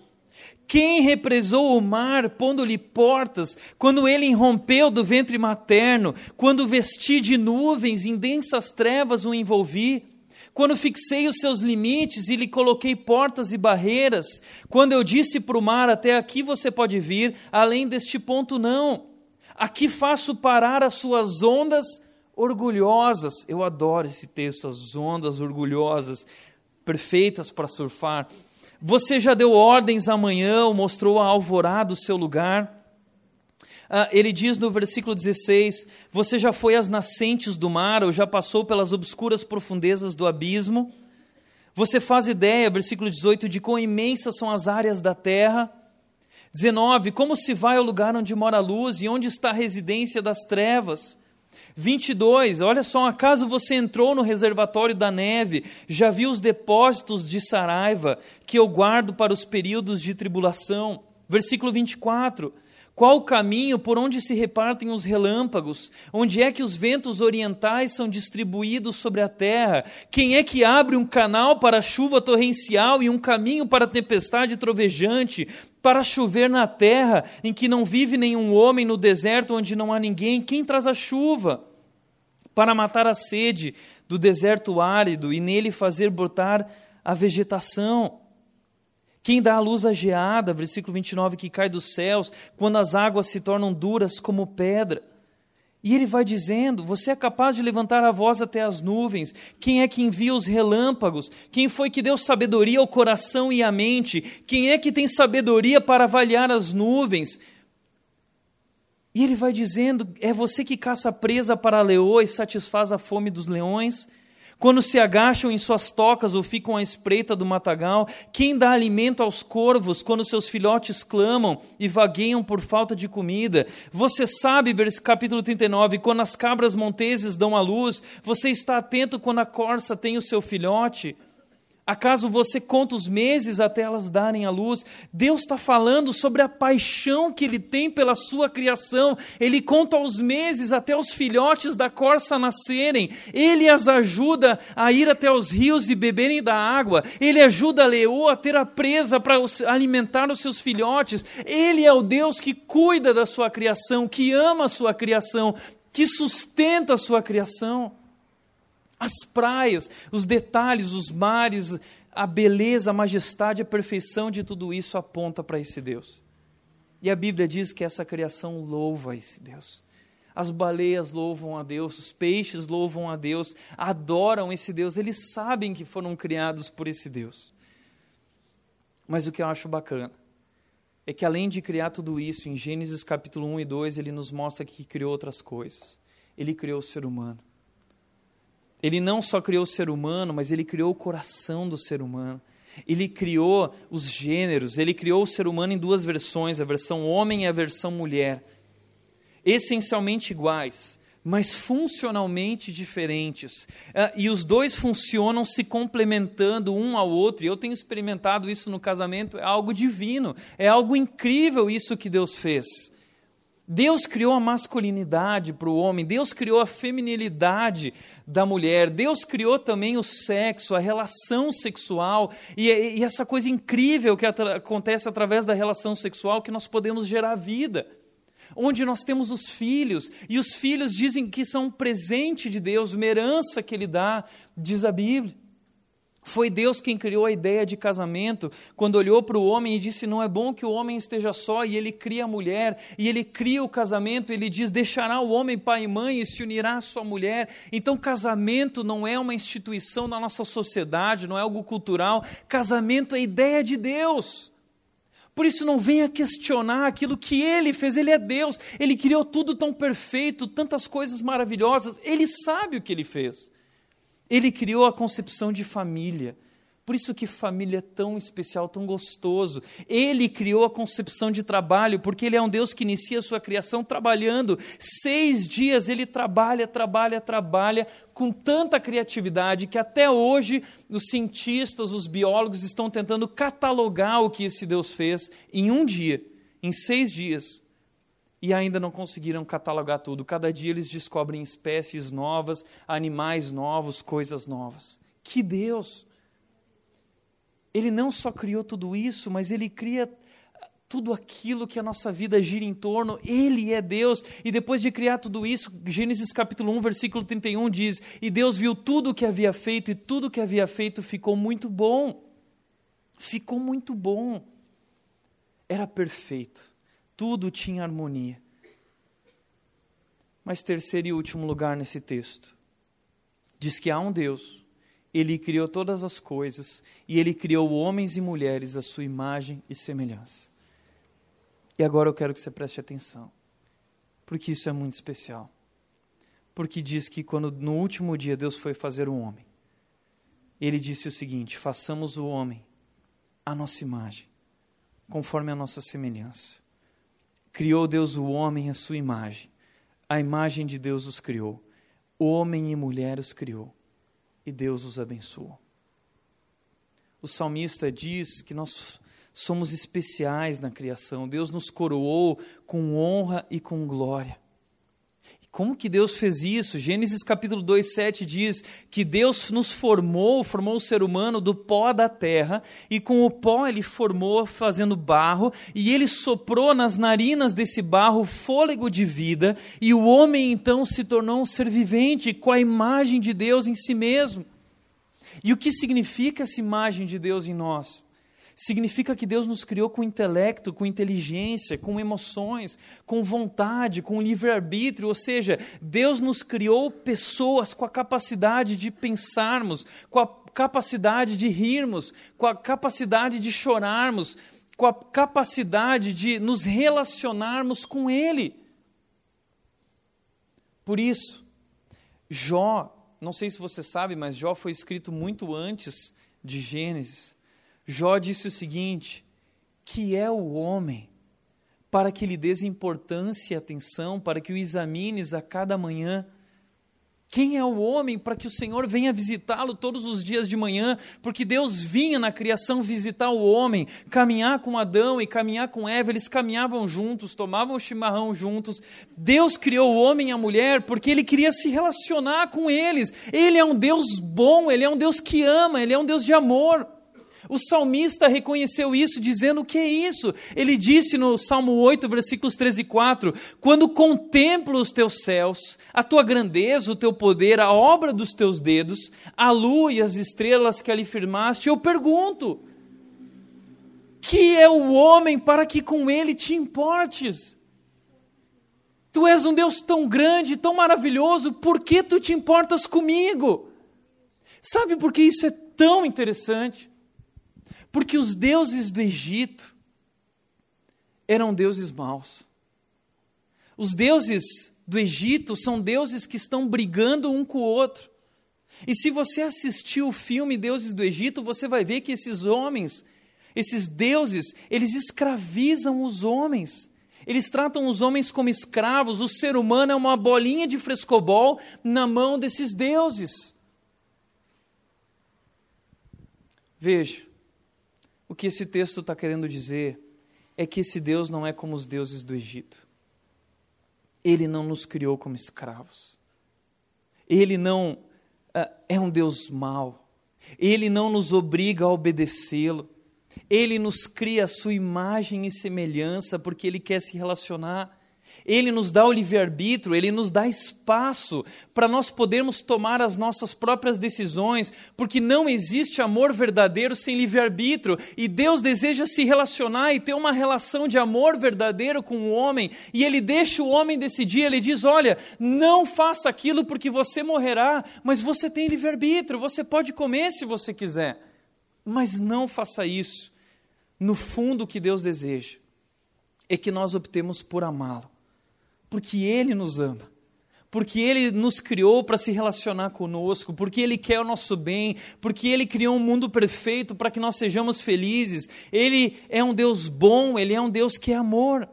Quem represou o mar, pondo-lhe portas, quando ele irrompeu do ventre materno, quando vesti de nuvens, em densas trevas o envolvi? Quando fixei os seus limites e lhe coloquei portas e barreiras, quando eu disse para o mar: até aqui você pode vir, além deste ponto não. Aqui faço parar as suas ondas orgulhosas. Eu adoro esse texto, as ondas orgulhosas, perfeitas para surfar. Você já deu ordens amanhã, mostrou a alvorada o seu lugar. Ah, ele diz no versículo 16: Você já foi às nascentes do mar, ou já passou pelas obscuras profundezas do abismo? Você faz ideia, versículo 18, de quão imensas são as áreas da terra? 19: Como se vai ao lugar onde mora a luz e onde está a residência das trevas? 22, olha só, acaso você entrou no reservatório da neve, já viu os depósitos de saraiva que eu guardo para os períodos de tribulação? Versículo 24: qual o caminho por onde se repartem os relâmpagos? Onde é que os ventos orientais são distribuídos sobre a terra? Quem é que abre um canal para a chuva torrencial e um caminho para a tempestade trovejante? Para chover na terra em que não vive nenhum homem, no deserto onde não há ninguém? Quem traz a chuva? Para matar a sede do deserto árido e nele fazer brotar a vegetação. Quem dá a luz à geada, versículo 29, que cai dos céus, quando as águas se tornam duras como pedra. E ele vai dizendo: Você é capaz de levantar a voz até as nuvens? Quem é que envia os relâmpagos? Quem foi que deu sabedoria ao coração e à mente? Quem é que tem sabedoria para avaliar as nuvens? E ele vai dizendo: É você que caça presa para e satisfaz a fome dos leões? Quando se agacham em suas tocas ou ficam à espreita do matagal, quem dá alimento aos corvos quando seus filhotes clamam e vagueiam por falta de comida? Você sabe, capítulo 39, quando as cabras monteses dão à luz, você está atento quando a corça tem o seu filhote? Acaso você conta os meses até elas darem a luz? Deus está falando sobre a paixão que Ele tem pela sua criação. Ele conta os meses até os filhotes da corça nascerem. Ele as ajuda a ir até os rios e beberem da água. Ele ajuda a leoa a ter a presa para alimentar os seus filhotes. Ele é o Deus que cuida da sua criação, que ama a sua criação, que sustenta a sua criação. As praias, os detalhes, os mares, a beleza, a majestade, a perfeição de tudo isso aponta para esse Deus. E a Bíblia diz que essa criação louva esse Deus. As baleias louvam a Deus, os peixes louvam a Deus, adoram esse Deus, eles sabem que foram criados por esse Deus. Mas o que eu acho bacana é que além de criar tudo isso, em Gênesis capítulo 1 e 2, ele nos mostra que criou outras coisas. Ele criou o ser humano. Ele não só criou o ser humano, mas ele criou o coração do ser humano. Ele criou os gêneros, ele criou o ser humano em duas versões, a versão homem e a versão mulher. Essencialmente iguais, mas funcionalmente diferentes. Ah, e os dois funcionam se complementando um ao outro. E eu tenho experimentado isso no casamento, é algo divino, é algo incrível isso que Deus fez. Deus criou a masculinidade para o homem, Deus criou a feminilidade da mulher, Deus criou também o sexo, a relação sexual, e, e essa coisa incrível que acontece através da relação sexual que nós podemos gerar vida. Onde nós temos os filhos, e os filhos dizem que são um presente de Deus, uma herança que Ele dá, diz a Bíblia. Foi Deus quem criou a ideia de casamento, quando olhou para o homem e disse: Não é bom que o homem esteja só, e ele cria a mulher, e ele cria o casamento, ele diz: Deixará o homem pai e mãe e se unirá à sua mulher. Então, casamento não é uma instituição da nossa sociedade, não é algo cultural, casamento é ideia de Deus. Por isso, não venha questionar aquilo que ele fez, ele é Deus, ele criou tudo tão perfeito, tantas coisas maravilhosas, ele sabe o que ele fez. Ele criou a concepção de família. Por isso que família é tão especial, tão gostoso. Ele criou a concepção de trabalho, porque ele é um Deus que inicia a sua criação trabalhando. Seis dias ele trabalha, trabalha, trabalha com tanta criatividade que até hoje os cientistas, os biólogos estão tentando catalogar o que esse Deus fez em um dia, em seis dias e ainda não conseguiram catalogar tudo. Cada dia eles descobrem espécies novas, animais novos, coisas novas. Que Deus! Ele não só criou tudo isso, mas ele cria tudo aquilo que a nossa vida gira em torno, Ele é Deus. E depois de criar tudo isso, Gênesis capítulo 1, versículo 31 diz: E Deus viu tudo o que havia feito, e tudo o que havia feito ficou muito bom. Ficou muito bom. Era perfeito tudo tinha harmonia. Mas terceiro e último lugar nesse texto, diz que há um Deus, ele criou todas as coisas e ele criou homens e mulheres à sua imagem e semelhança. E agora eu quero que você preste atenção, porque isso é muito especial. Porque diz que quando no último dia Deus foi fazer um homem, ele disse o seguinte: façamos o homem à nossa imagem, conforme a nossa semelhança. Criou Deus o homem à sua imagem. A imagem de Deus os criou. Homem e mulher os criou. E Deus os abençoou. O salmista diz que nós somos especiais na criação. Deus nos coroou com honra e com glória. Como que Deus fez isso? Gênesis capítulo 2, 7 diz que Deus nos formou, formou o ser humano do pó da terra, e com o pó ele formou fazendo barro, e ele soprou nas narinas desse barro fôlego de vida, e o homem então se tornou um ser vivente com a imagem de Deus em si mesmo. E o que significa essa imagem de Deus em nós? Significa que Deus nos criou com intelecto, com inteligência, com emoções, com vontade, com livre-arbítrio, ou seja, Deus nos criou pessoas com a capacidade de pensarmos, com a capacidade de rirmos, com a capacidade de chorarmos, com a capacidade de nos relacionarmos com Ele. Por isso, Jó, não sei se você sabe, mas Jó foi escrito muito antes de Gênesis. Jó disse o seguinte: que é o homem para que lhe dês importância e atenção, para que o examines a cada manhã. Quem é o homem para que o Senhor venha visitá-lo todos os dias de manhã? Porque Deus vinha na criação visitar o homem, caminhar com Adão e caminhar com Eva, eles caminhavam juntos, tomavam chimarrão juntos. Deus criou o homem e a mulher porque ele queria se relacionar com eles. Ele é um Deus bom, ele é um Deus que ama, ele é um Deus de amor. O salmista reconheceu isso, dizendo: O que é isso? Ele disse no Salmo 8, versículos 13 e 4: Quando contemplo os teus céus, a tua grandeza, o teu poder, a obra dos teus dedos, a lua e as estrelas que ali firmaste, eu pergunto: Que é o homem para que com ele te importes? Tu és um Deus tão grande, tão maravilhoso, por que tu te importas comigo? Sabe por que isso é tão interessante? Porque os deuses do Egito eram deuses maus. Os deuses do Egito são deuses que estão brigando um com o outro. E se você assistir o filme Deuses do Egito, você vai ver que esses homens, esses deuses, eles escravizam os homens. Eles tratam os homens como escravos. O ser humano é uma bolinha de frescobol na mão desses deuses. Veja, o que esse texto está querendo dizer é que esse Deus não é como os deuses do Egito. Ele não nos criou como escravos. Ele não uh, é um Deus mau. Ele não nos obriga a obedecê-lo. Ele nos cria a sua imagem e semelhança porque ele quer se relacionar. Ele nos dá o livre-arbítrio, ele nos dá espaço para nós podermos tomar as nossas próprias decisões, porque não existe amor verdadeiro sem livre-arbítrio, e Deus deseja se relacionar e ter uma relação de amor verdadeiro com o homem, e ele deixa o homem decidir, ele diz: "Olha, não faça aquilo porque você morrerá, mas você tem livre-arbítrio, você pode comer se você quiser, mas não faça isso". No fundo, o que Deus deseja é que nós optemos por amá-lo porque Ele nos ama, porque Ele nos criou para se relacionar conosco, porque Ele quer o nosso bem, porque Ele criou um mundo perfeito para que nós sejamos felizes. Ele é um Deus bom, Ele é um Deus que é amor.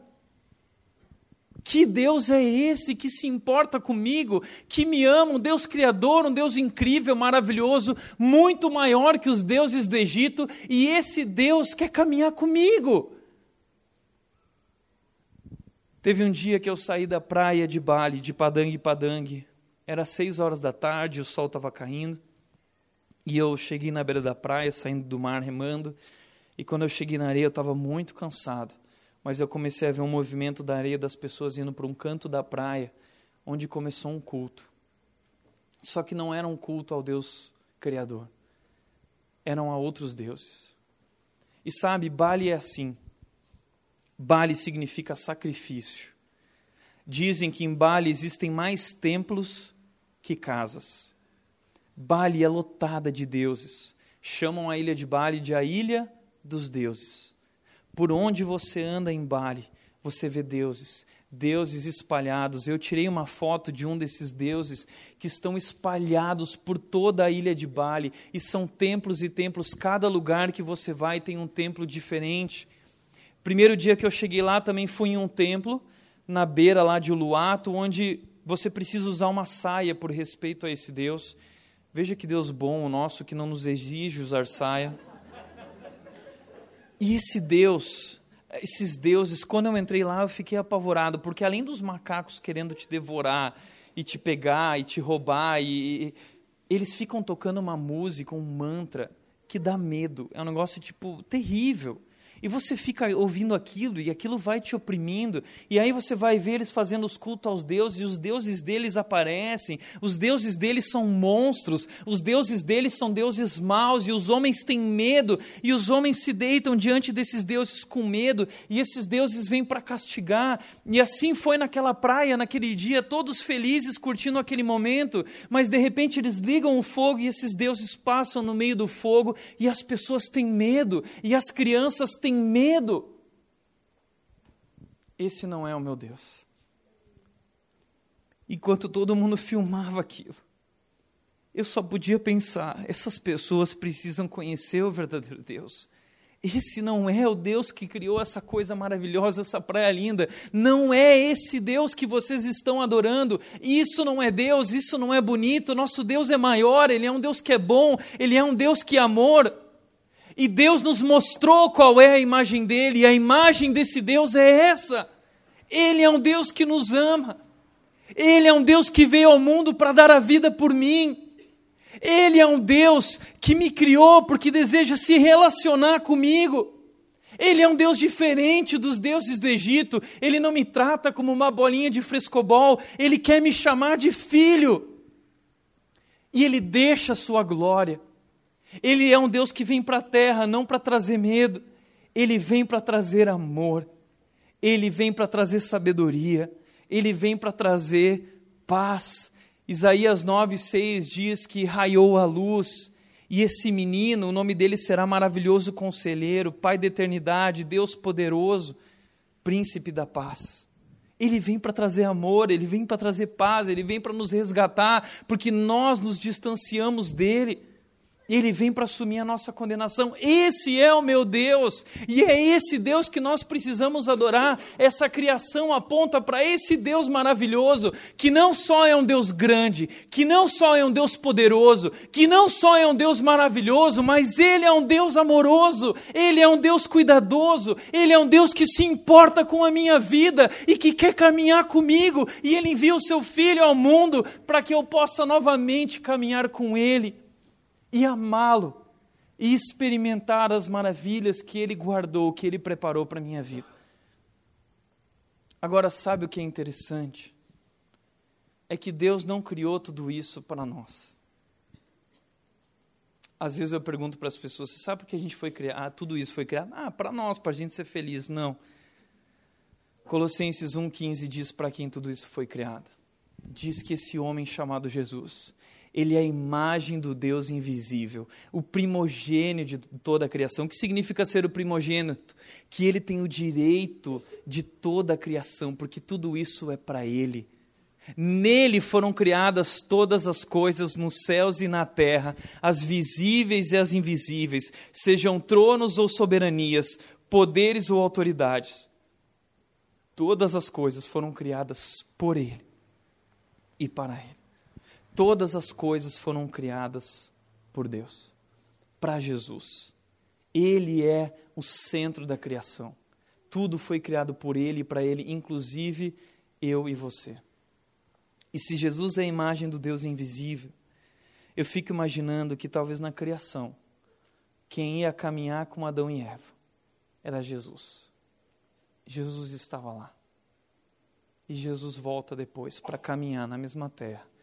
Que Deus é esse que se importa comigo, que me ama, um Deus criador, um Deus incrível, maravilhoso, muito maior que os deuses do Egito, e esse Deus quer caminhar comigo. Teve um dia que eu saí da praia de Bali, de Padang Padang. Era seis horas da tarde, o sol estava caindo. E eu cheguei na beira da praia, saindo do mar, remando. E quando eu cheguei na areia, eu estava muito cansado. Mas eu comecei a ver um movimento da areia das pessoas indo para um canto da praia, onde começou um culto. Só que não era um culto ao Deus Criador, eram a outros deuses. E sabe, Bali é assim. Bali significa sacrifício. Dizem que em Bali existem mais templos que casas. Bali é lotada de deuses. Chamam a ilha de Bali de a ilha dos deuses. Por onde você anda em Bali, você vê deuses, deuses espalhados. Eu tirei uma foto de um desses deuses que estão espalhados por toda a ilha de Bali e são templos e templos. Cada lugar que você vai tem um templo diferente. Primeiro dia que eu cheguei lá também fui em um templo, na beira lá de Uluato, onde você precisa usar uma saia por respeito a esse Deus. Veja que Deus bom o nosso, que não nos exige usar saia. E esse Deus, esses deuses, quando eu entrei lá, eu fiquei apavorado, porque além dos macacos querendo te devorar e te pegar e te roubar, e, e eles ficam tocando uma música, um mantra que dá medo. É um negócio tipo terrível. E você fica ouvindo aquilo e aquilo vai te oprimindo. E aí você vai ver eles fazendo os cultos aos deuses e os deuses deles aparecem. Os deuses deles são monstros. Os deuses deles são deuses maus e os homens têm medo e os homens se deitam diante desses deuses com medo e esses deuses vêm para castigar. E assim foi naquela praia, naquele dia, todos felizes curtindo aquele momento, mas de repente eles ligam o fogo e esses deuses passam no meio do fogo e as pessoas têm medo e as crianças têm medo. Esse não é o meu Deus. Enquanto todo mundo filmava aquilo, eu só podia pensar: essas pessoas precisam conhecer o verdadeiro Deus. Esse não é o Deus que criou essa coisa maravilhosa, essa praia linda. Não é esse Deus que vocês estão adorando. Isso não é Deus, isso não é bonito. Nosso Deus é maior, Ele é um Deus que é bom, Ele é um Deus que é amor. E Deus nos mostrou qual é a imagem dele, e a imagem desse Deus é essa. Ele é um Deus que nos ama. Ele é um Deus que veio ao mundo para dar a vida por mim. Ele é um Deus que me criou porque deseja se relacionar comigo. Ele é um Deus diferente dos deuses do Egito. Ele não me trata como uma bolinha de frescobol. Ele quer me chamar de filho. E ele deixa a sua glória ele é um Deus que vem para a terra não para trazer medo, ele vem para trazer amor, ele vem para trazer sabedoria, ele vem para trazer paz. Isaías 9,6 diz que raiou a luz, e esse menino, o nome dele será maravilhoso conselheiro, Pai da eternidade, Deus poderoso, príncipe da paz. Ele vem para trazer amor, ele vem para trazer paz, ele vem para nos resgatar, porque nós nos distanciamos dele. Ele vem para assumir a nossa condenação. Esse é o meu Deus. E é esse Deus que nós precisamos adorar. Essa criação aponta para esse Deus maravilhoso, que não só é um Deus grande, que não só é um Deus poderoso, que não só é um Deus maravilhoso, mas ele é um Deus amoroso, ele é um Deus cuidadoso, ele é um Deus que se importa com a minha vida e que quer caminhar comigo. E ele envia o seu filho ao mundo para que eu possa novamente caminhar com ele e amá-lo e experimentar as maravilhas que ele guardou, que ele preparou para a minha vida. Agora, sabe o que é interessante? É que Deus não criou tudo isso para nós. Às vezes eu pergunto para as pessoas: você sabe por que a gente foi criar? Ah, tudo isso foi criado? Ah, para nós, para a gente ser feliz. Não. Colossenses 1,15 diz para quem tudo isso foi criado. Diz que esse homem chamado Jesus, ele é a imagem do Deus invisível, o primogênito de toda a criação. O que significa ser o primogênito? Que ele tem o direito de toda a criação, porque tudo isso é para ele. Nele foram criadas todas as coisas nos céus e na terra, as visíveis e as invisíveis, sejam tronos ou soberanias, poderes ou autoridades. Todas as coisas foram criadas por Ele e para Ele. Todas as coisas foram criadas por Deus, para Jesus. Ele é o centro da criação. Tudo foi criado por Ele e para Ele, inclusive eu e você. E se Jesus é a imagem do Deus invisível, eu fico imaginando que talvez na criação, quem ia caminhar com Adão e Eva era Jesus. Jesus estava lá. E Jesus volta depois para caminhar na mesma terra.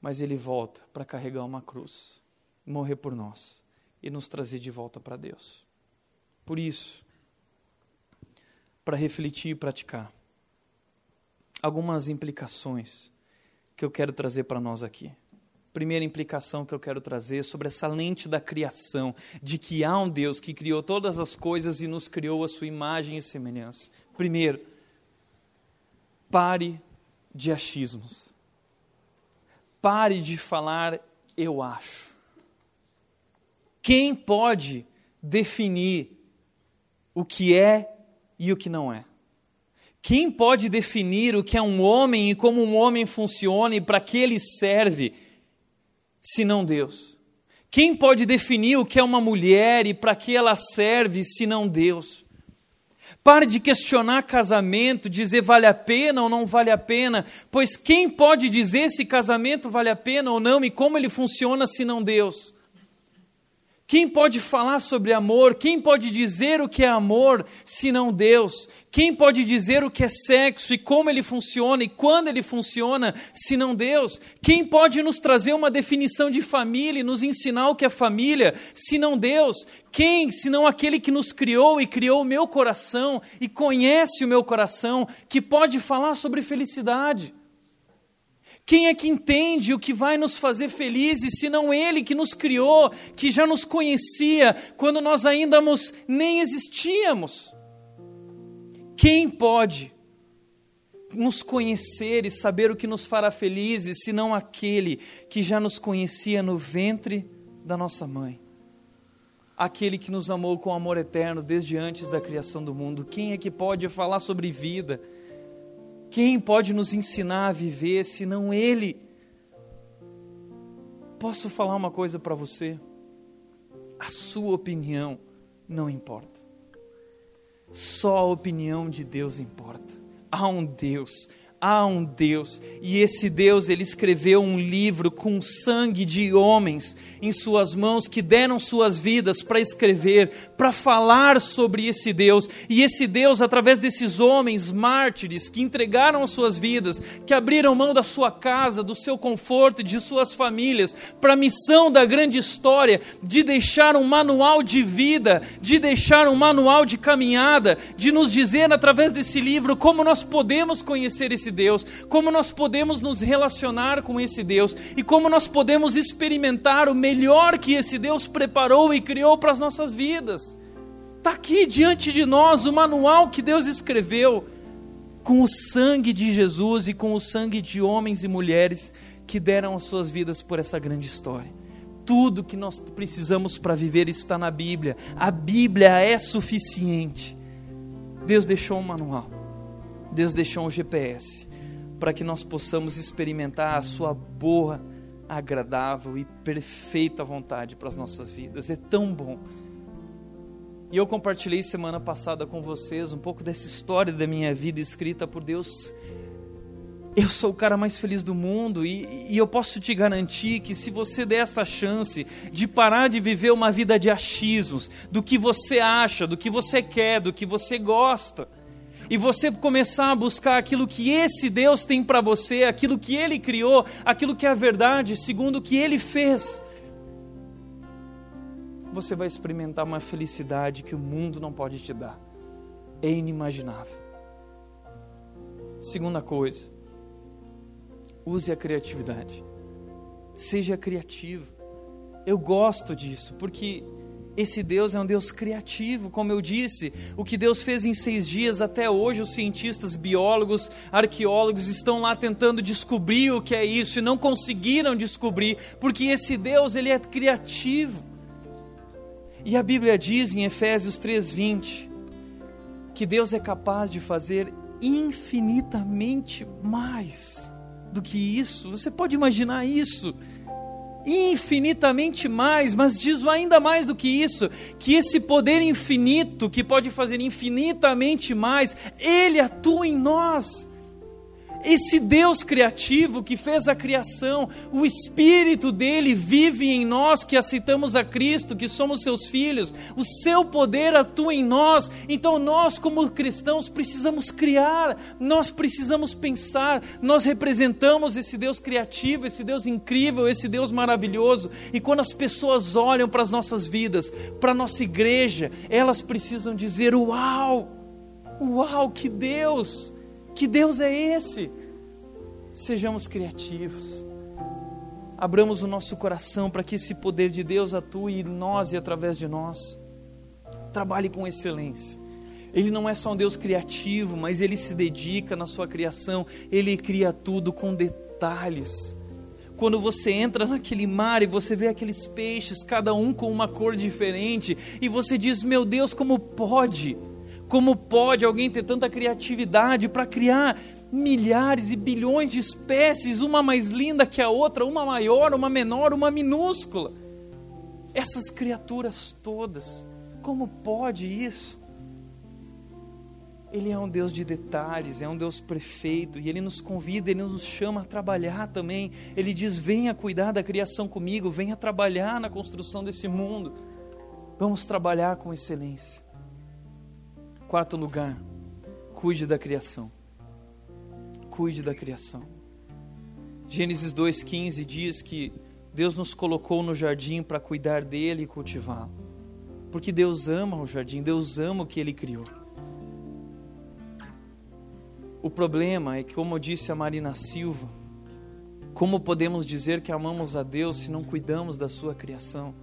Mas ele volta para carregar uma cruz, morrer por nós e nos trazer de volta para Deus. Por isso, para refletir e praticar, algumas implicações que eu quero trazer para nós aqui. Primeira implicação que eu quero trazer sobre essa lente da criação, de que há um Deus que criou todas as coisas e nos criou a sua imagem e semelhança. Primeiro, pare de achismos. Pare de falar eu acho. Quem pode definir o que é e o que não é? Quem pode definir o que é um homem e como um homem funciona e para que ele serve, se não Deus? Quem pode definir o que é uma mulher e para que ela serve, se não Deus? Pare de questionar casamento, dizer vale a pena ou não vale a pena, pois quem pode dizer se casamento vale a pena ou não e como ele funciona se não Deus? Quem pode falar sobre amor? Quem pode dizer o que é amor, se não Deus? Quem pode dizer o que é sexo e como ele funciona e quando ele funciona, se não Deus? Quem pode nos trazer uma definição de família e nos ensinar o que é família, se não Deus? Quem, se não aquele que nos criou e criou o meu coração e conhece o meu coração, que pode falar sobre felicidade? Quem é que entende o que vai nos fazer felizes, se não Ele que nos criou, que já nos conhecia quando nós ainda nem existíamos? Quem pode nos conhecer e saber o que nos fará felizes, se não aquele que já nos conhecia no ventre da nossa mãe? Aquele que nos amou com amor eterno desde antes da criação do mundo. Quem é que pode falar sobre vida? Quem pode nos ensinar a viver se não Ele? Posso falar uma coisa para você? A sua opinião não importa. Só a opinião de Deus importa. Há um Deus há um Deus, e esse Deus ele escreveu um livro com sangue de homens em suas mãos que deram suas vidas para escrever, para falar sobre esse Deus. E esse Deus, através desses homens mártires que entregaram as suas vidas, que abriram mão da sua casa, do seu conforto de suas famílias, para a missão da grande história de deixar um manual de vida, de deixar um manual de caminhada, de nos dizer através desse livro como nós podemos conhecer esse esse Deus, como nós podemos nos relacionar com esse Deus e como nós podemos experimentar o melhor que esse Deus preparou e criou para as nossas vidas. Está aqui diante de nós o manual que Deus escreveu com o sangue de Jesus e com o sangue de homens e mulheres que deram as suas vidas por essa grande história. Tudo que nós precisamos para viver está na Bíblia. A Bíblia é suficiente. Deus deixou um manual. Deus deixou um GPS para que nós possamos experimentar a Sua boa, agradável e perfeita vontade para as nossas vidas. É tão bom. E eu compartilhei semana passada com vocês um pouco dessa história da minha vida escrita por Deus. Eu sou o cara mais feliz do mundo e, e, eu posso te garantir que se você der essa chance de parar de viver uma vida de achismos, do que você acha, do que você quer, do que você gosta, e você começar a buscar aquilo que esse Deus tem para você, aquilo que ele criou, aquilo que é a verdade, segundo o que ele fez, você vai experimentar uma felicidade que o mundo não pode te dar. É inimaginável. Segunda coisa, use a criatividade. Seja criativo. Eu gosto disso, porque esse Deus é um Deus criativo, como eu disse. O que Deus fez em seis dias, até hoje, os cientistas, biólogos, arqueólogos estão lá tentando descobrir o que é isso e não conseguiram descobrir, porque esse Deus ele é criativo. E a Bíblia diz em Efésios 3:20 que Deus é capaz de fazer infinitamente mais do que isso. Você pode imaginar isso? Infinitamente mais, mas diz ainda mais do que isso: que esse poder infinito, que pode fazer infinitamente mais, ele atua em nós. Esse Deus criativo que fez a criação, o Espírito dele vive em nós que aceitamos a Cristo, que somos seus filhos, o seu poder atua em nós. Então, nós, como cristãos, precisamos criar, nós precisamos pensar, nós representamos esse Deus criativo, esse Deus incrível, esse Deus maravilhoso. E quando as pessoas olham para as nossas vidas, para a nossa igreja, elas precisam dizer: Uau! Uau, que Deus! Que Deus é esse? Sejamos criativos. Abramos o nosso coração para que esse poder de Deus atue em nós e através de nós. Trabalhe com excelência. Ele não é só um Deus criativo, mas ele se dedica na sua criação, ele cria tudo com detalhes. Quando você entra naquele mar e você vê aqueles peixes, cada um com uma cor diferente, e você diz: Meu Deus, como pode? Como pode alguém ter tanta criatividade para criar milhares e bilhões de espécies, uma mais linda que a outra, uma maior, uma menor, uma minúscula? Essas criaturas todas, como pode isso? Ele é um Deus de detalhes, é um Deus perfeito, e Ele nos convida, Ele nos chama a trabalhar também. Ele diz: venha cuidar da criação comigo, venha trabalhar na construção desse mundo. Vamos trabalhar com excelência. Quarto lugar, cuide da criação. Cuide da criação. Gênesis 2,15 diz que Deus nos colocou no jardim para cuidar dele e cultivá-lo. Porque Deus ama o jardim, Deus ama o que ele criou. O problema é que, como disse a Marina Silva, como podemos dizer que amamos a Deus se não cuidamos da sua criação?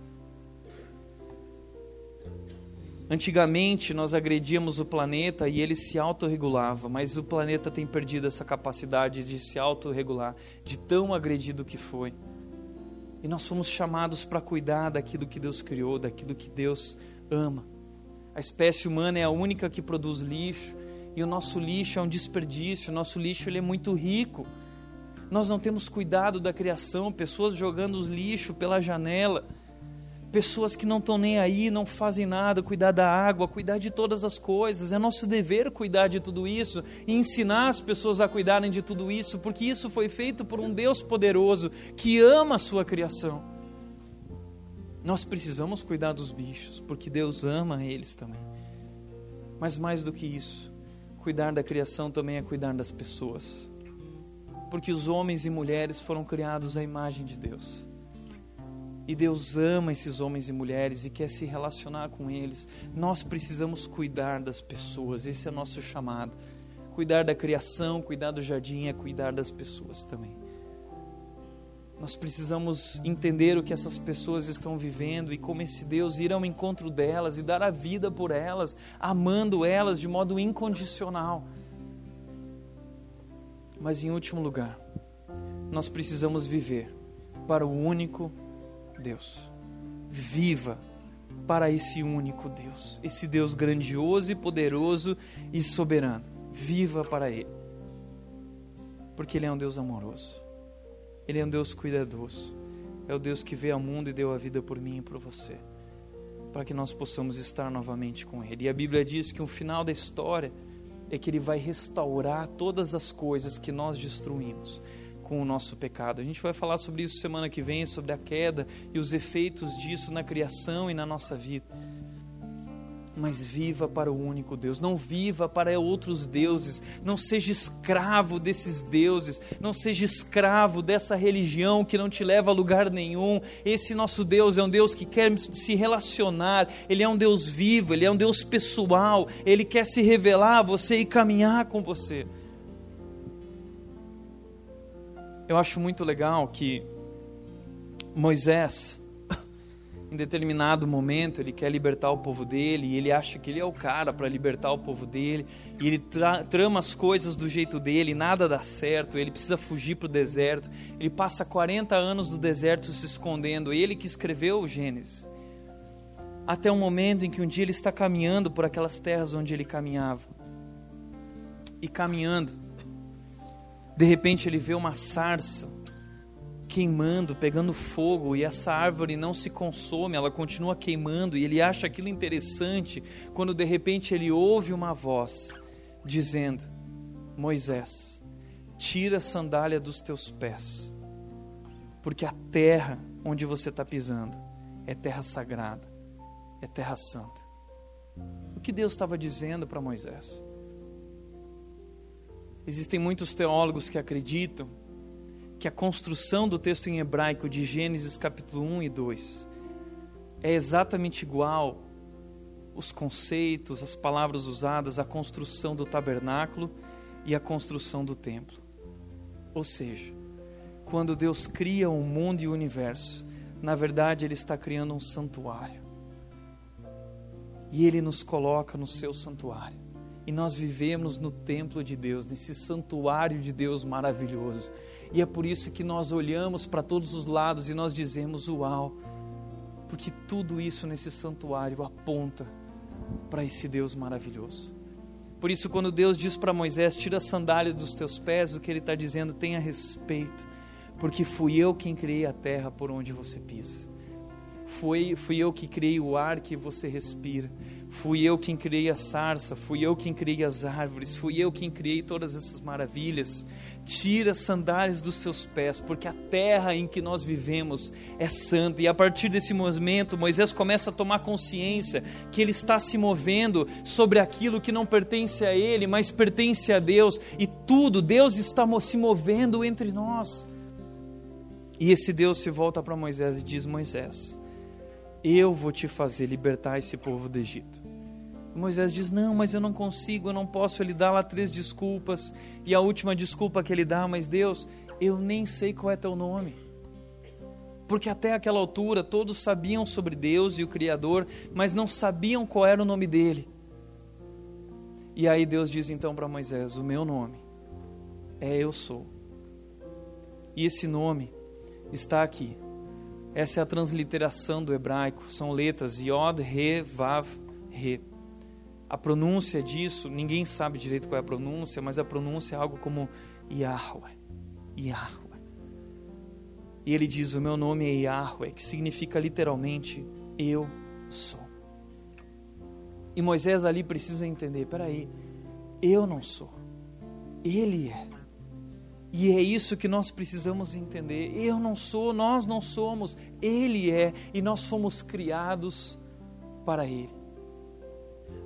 Antigamente nós agredíamos o planeta e ele se autorregulava, mas o planeta tem perdido essa capacidade de se autorregular, de tão agredido que foi. E nós fomos chamados para cuidar daquilo que Deus criou, daquilo que Deus ama. A espécie humana é a única que produz lixo, e o nosso lixo é um desperdício, o nosso lixo ele é muito rico. Nós não temos cuidado da criação, pessoas jogando os lixo pela janela pessoas que não estão nem aí, não fazem nada, cuidar da água, cuidar de todas as coisas. É nosso dever cuidar de tudo isso e ensinar as pessoas a cuidarem de tudo isso, porque isso foi feito por um Deus poderoso que ama a sua criação. Nós precisamos cuidar dos bichos, porque Deus ama eles também. Mas mais do que isso, cuidar da criação também é cuidar das pessoas. Porque os homens e mulheres foram criados à imagem de Deus. E Deus ama esses homens e mulheres e quer se relacionar com eles. Nós precisamos cuidar das pessoas, esse é nosso chamado. Cuidar da criação, cuidar do jardim é cuidar das pessoas também. Nós precisamos entender o que essas pessoas estão vivendo e como esse Deus ir ao encontro delas e dar a vida por elas, amando elas de modo incondicional. Mas em último lugar, nós precisamos viver para o único Deus. Viva para esse único Deus, esse Deus grandioso e poderoso e soberano. Viva para Ele, porque Ele é um Deus amoroso, Ele é um Deus cuidadoso, é o Deus que veio ao mundo e deu a vida por mim e por você, para que nós possamos estar novamente com Ele. E a Bíblia diz que o final da história é que Ele vai restaurar todas as coisas que nós destruímos com o nosso pecado. A gente vai falar sobre isso semana que vem, sobre a queda e os efeitos disso na criação e na nossa vida. mas viva para o único Deus. Não viva para outros deuses. Não seja escravo desses deuses. Não seja escravo dessa religião que não te leva a lugar nenhum. Esse nosso Deus é um Deus que quer se relacionar. Ele é um Deus vivo. Ele é um Deus pessoal. Ele quer se revelar a você e caminhar com você. Eu acho muito legal que Moisés em determinado momento ele quer libertar o povo dele e ele acha que ele é o cara para libertar o povo dele e ele tra trama as coisas do jeito dele, nada dá certo, ele precisa fugir para o deserto. Ele passa 40 anos no deserto se escondendo, ele que escreveu o Gênesis. Até o momento em que um dia ele está caminhando por aquelas terras onde ele caminhava. E caminhando, de repente ele vê uma sarça queimando, pegando fogo, e essa árvore não se consome, ela continua queimando, e ele acha aquilo interessante, quando de repente ele ouve uma voz dizendo: Moisés, tira a sandália dos teus pés, porque a terra onde você está pisando é terra sagrada, é terra santa. O que Deus estava dizendo para Moisés? Existem muitos teólogos que acreditam que a construção do texto em hebraico de Gênesis capítulo 1 e 2 é exatamente igual os conceitos, as palavras usadas, a construção do tabernáculo e a construção do templo. Ou seja, quando Deus cria o mundo e o universo, na verdade Ele está criando um santuário. E Ele nos coloca no seu santuário. E nós vivemos no templo de Deus, nesse santuário de Deus maravilhoso. E é por isso que nós olhamos para todos os lados e nós dizemos: Uau! Porque tudo isso nesse santuário aponta para esse Deus maravilhoso. Por isso, quando Deus diz para Moisés: Tira a sandália dos teus pés, o que ele está dizendo, tenha respeito, porque fui eu quem criei a terra por onde você pisa. Fui, fui eu que criei o ar que você respira. Fui eu quem criei a sarça, fui eu quem criei as árvores, fui eu quem criei todas essas maravilhas. Tira as sandálias dos teus pés, porque a terra em que nós vivemos é santa. E a partir desse momento, Moisés começa a tomar consciência que ele está se movendo sobre aquilo que não pertence a ele, mas pertence a Deus. E tudo, Deus está se movendo entre nós. E esse Deus se volta para Moisés e diz: Moisés, eu vou te fazer libertar esse povo do Egito. Moisés diz: Não, mas eu não consigo, eu não posso. Ele dá lá três desculpas. E a última desculpa que ele dá, mas Deus, eu nem sei qual é teu nome. Porque até aquela altura todos sabiam sobre Deus e o Criador, mas não sabiam qual era o nome dele. E aí Deus diz então para Moisés: O meu nome é Eu Sou. E esse nome está aqui essa é a transliteração do hebraico, são letras Yod, Re, Vav, Re. A pronúncia disso, ninguém sabe direito qual é a pronúncia, mas a pronúncia é algo como Yahweh, Yahweh. E ele diz: O meu nome é Yahweh, que significa literalmente eu sou. E Moisés ali precisa entender: peraí, eu não sou, ele é. E é isso que nós precisamos entender. Eu não sou, nós não somos, Ele é, e nós fomos criados para Ele.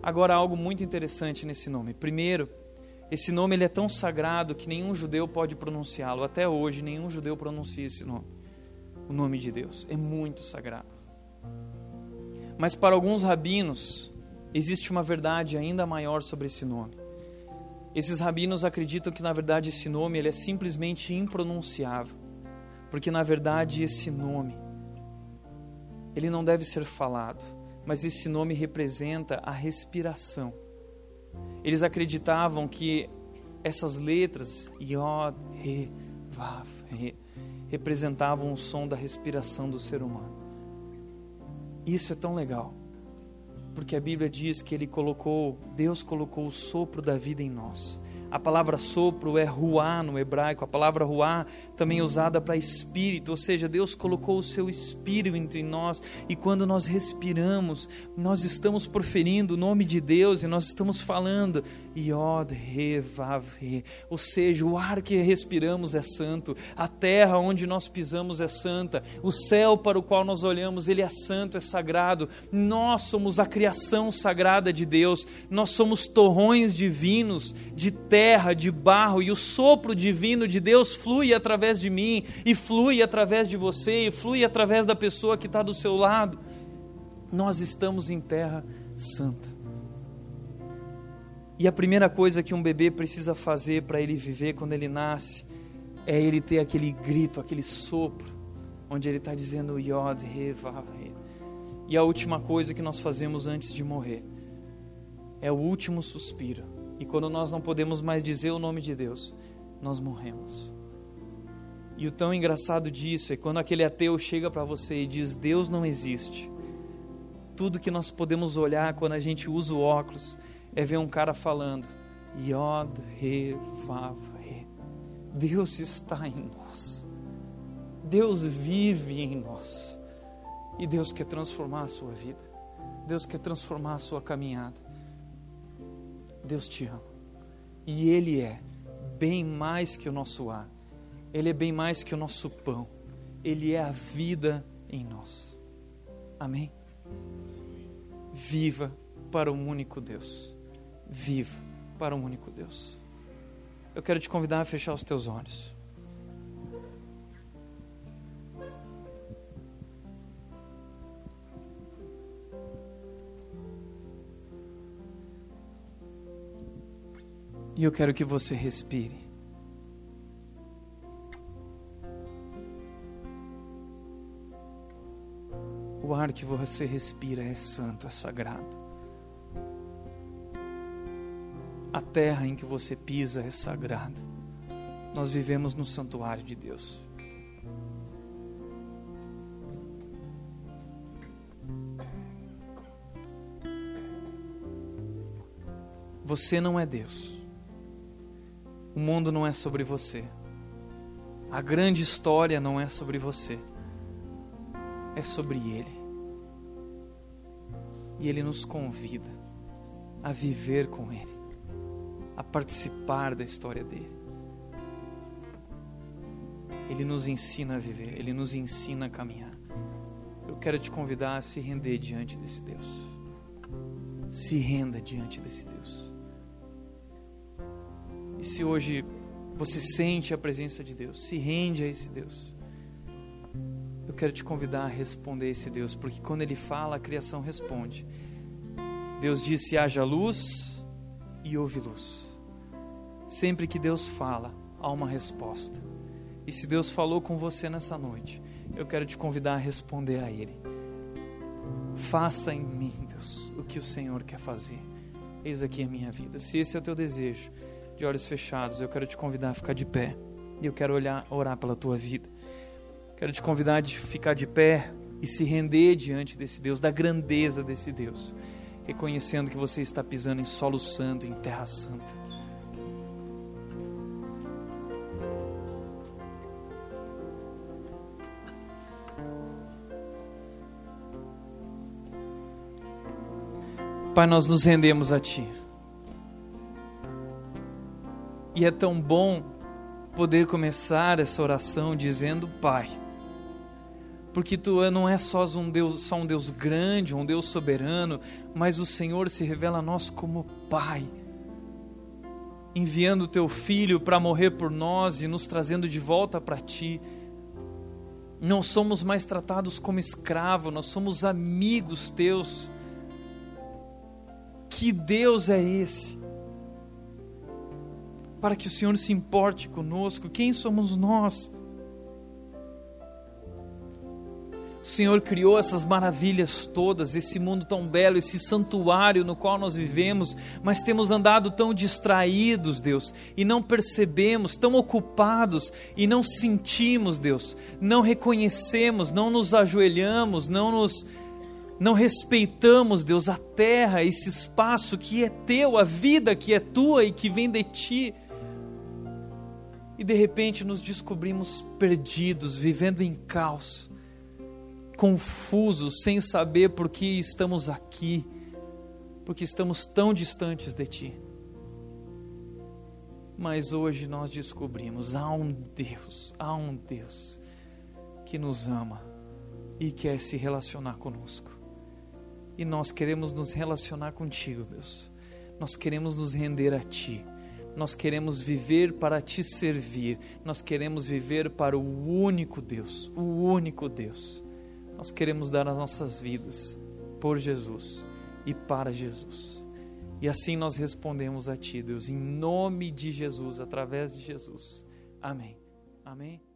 Agora, algo muito interessante nesse nome. Primeiro, esse nome ele é tão sagrado que nenhum judeu pode pronunciá-lo. Até hoje, nenhum judeu pronuncia esse nome. O nome de Deus é muito sagrado. Mas para alguns rabinos, existe uma verdade ainda maior sobre esse nome. Esses rabinos acreditam que na verdade esse nome ele é simplesmente impronunciável, porque na verdade esse nome ele não deve ser falado, mas esse nome representa a respiração. Eles acreditavam que essas letras Yod, Re, Vav, Re representavam o som da respiração do ser humano. Isso é tão legal porque a Bíblia diz que ele colocou, Deus colocou o sopro da vida em nós. A palavra sopro é ruá no hebraico. A palavra ruá também é usada para espírito, ou seja, Deus colocou o seu espírito entre nós e quando nós respiramos, nós estamos proferindo o nome de Deus e nós estamos falando Yod He Vav He. Ou seja, o ar que respiramos é santo, a terra onde nós pisamos é santa, o céu para o qual nós olhamos, ele é santo, é sagrado. Nós somos a criação sagrada de Deus. Nós somos torrões divinos de terra, de barro, e o sopro divino de Deus flui através de mim, e flui através de você, e flui através da pessoa que está do seu lado. Nós estamos em terra santa. E a primeira coisa que um bebê precisa fazer para ele viver quando ele nasce é ele ter aquele grito, aquele sopro, onde ele está dizendo Yod, He, Vav, He. E a última coisa que nós fazemos antes de morrer é o último suspiro e quando nós não podemos mais dizer o nome de Deus, nós morremos. E o tão engraçado disso é quando aquele ateu chega para você e diz: Deus não existe. Tudo que nós podemos olhar quando a gente usa o óculos é ver um cara falando: Yod, He, Vav, He. Deus está em nós. Deus vive em nós. E Deus quer transformar a sua vida. Deus quer transformar a sua caminhada. Deus te ama. E Ele é bem mais que o nosso ar, Ele é bem mais que o nosso pão, Ele é a vida em nós. Amém? Viva para um único Deus. Viva para um único Deus. Eu quero te convidar a fechar os teus olhos. E eu quero que você respire. O ar que você respira é santo, é sagrado. A terra em que você pisa é sagrada. Nós vivemos no santuário de Deus. Você não é Deus. O mundo não é sobre você. A grande história não é sobre você. É sobre Ele. E Ele nos convida a viver com Ele, a participar da história dele. Ele nos ensina a viver, Ele nos ensina a caminhar. Eu quero te convidar a se render diante desse Deus. Se renda diante desse Deus. E se hoje você sente a presença de Deus, se rende a esse Deus, eu quero te convidar a responder a esse Deus, porque quando Ele fala, a criação responde. Deus disse: haja luz e houve luz. Sempre que Deus fala, há uma resposta. E se Deus falou com você nessa noite, eu quero te convidar a responder a Ele. Faça em mim, Deus, o que o Senhor quer fazer. Eis aqui a minha vida. Se esse é o teu desejo, de olhos fechados, eu quero te convidar a ficar de pé. E eu quero olhar, orar pela tua vida. Quero te convidar a ficar de pé e se render diante desse Deus, da grandeza desse Deus, reconhecendo que você está pisando em solo santo, em terra santa. Pai, nós nos rendemos a Ti. E é tão bom poder começar essa oração dizendo Pai. Porque tu não é só um Deus, só um Deus grande, um Deus soberano, mas o Senhor se revela a nós como Pai, enviando teu filho para morrer por nós e nos trazendo de volta para ti. Não somos mais tratados como escravo, nós somos amigos teus. Que Deus é esse? para que o Senhor se importe conosco. Quem somos nós? O Senhor criou essas maravilhas todas, esse mundo tão belo, esse santuário no qual nós vivemos, mas temos andado tão distraídos, Deus, e não percebemos, tão ocupados e não sentimos, Deus, não reconhecemos, não nos ajoelhamos, não nos não respeitamos, Deus, a terra, esse espaço que é teu, a vida que é tua e que vem de ti. e de repente nos descobrimos perdidos, vivendo em caos, confusos, sem saber por que estamos aqui, porque estamos tão distantes de Ti. Mas hoje nós descobrimos: há um Deus, há um Deus que nos ama e quer se relacionar conosco. E nós queremos nos relacionar contigo, Deus. Nós queremos nos render a Ti. Nós queremos viver para Te servir. Nós queremos viver para o único Deus, o único Deus. Nós queremos dar as nossas vidas por Jesus e para Jesus. E assim nós respondemos a Ti, Deus, em nome de Jesus, através de Jesus. Amém. Amém.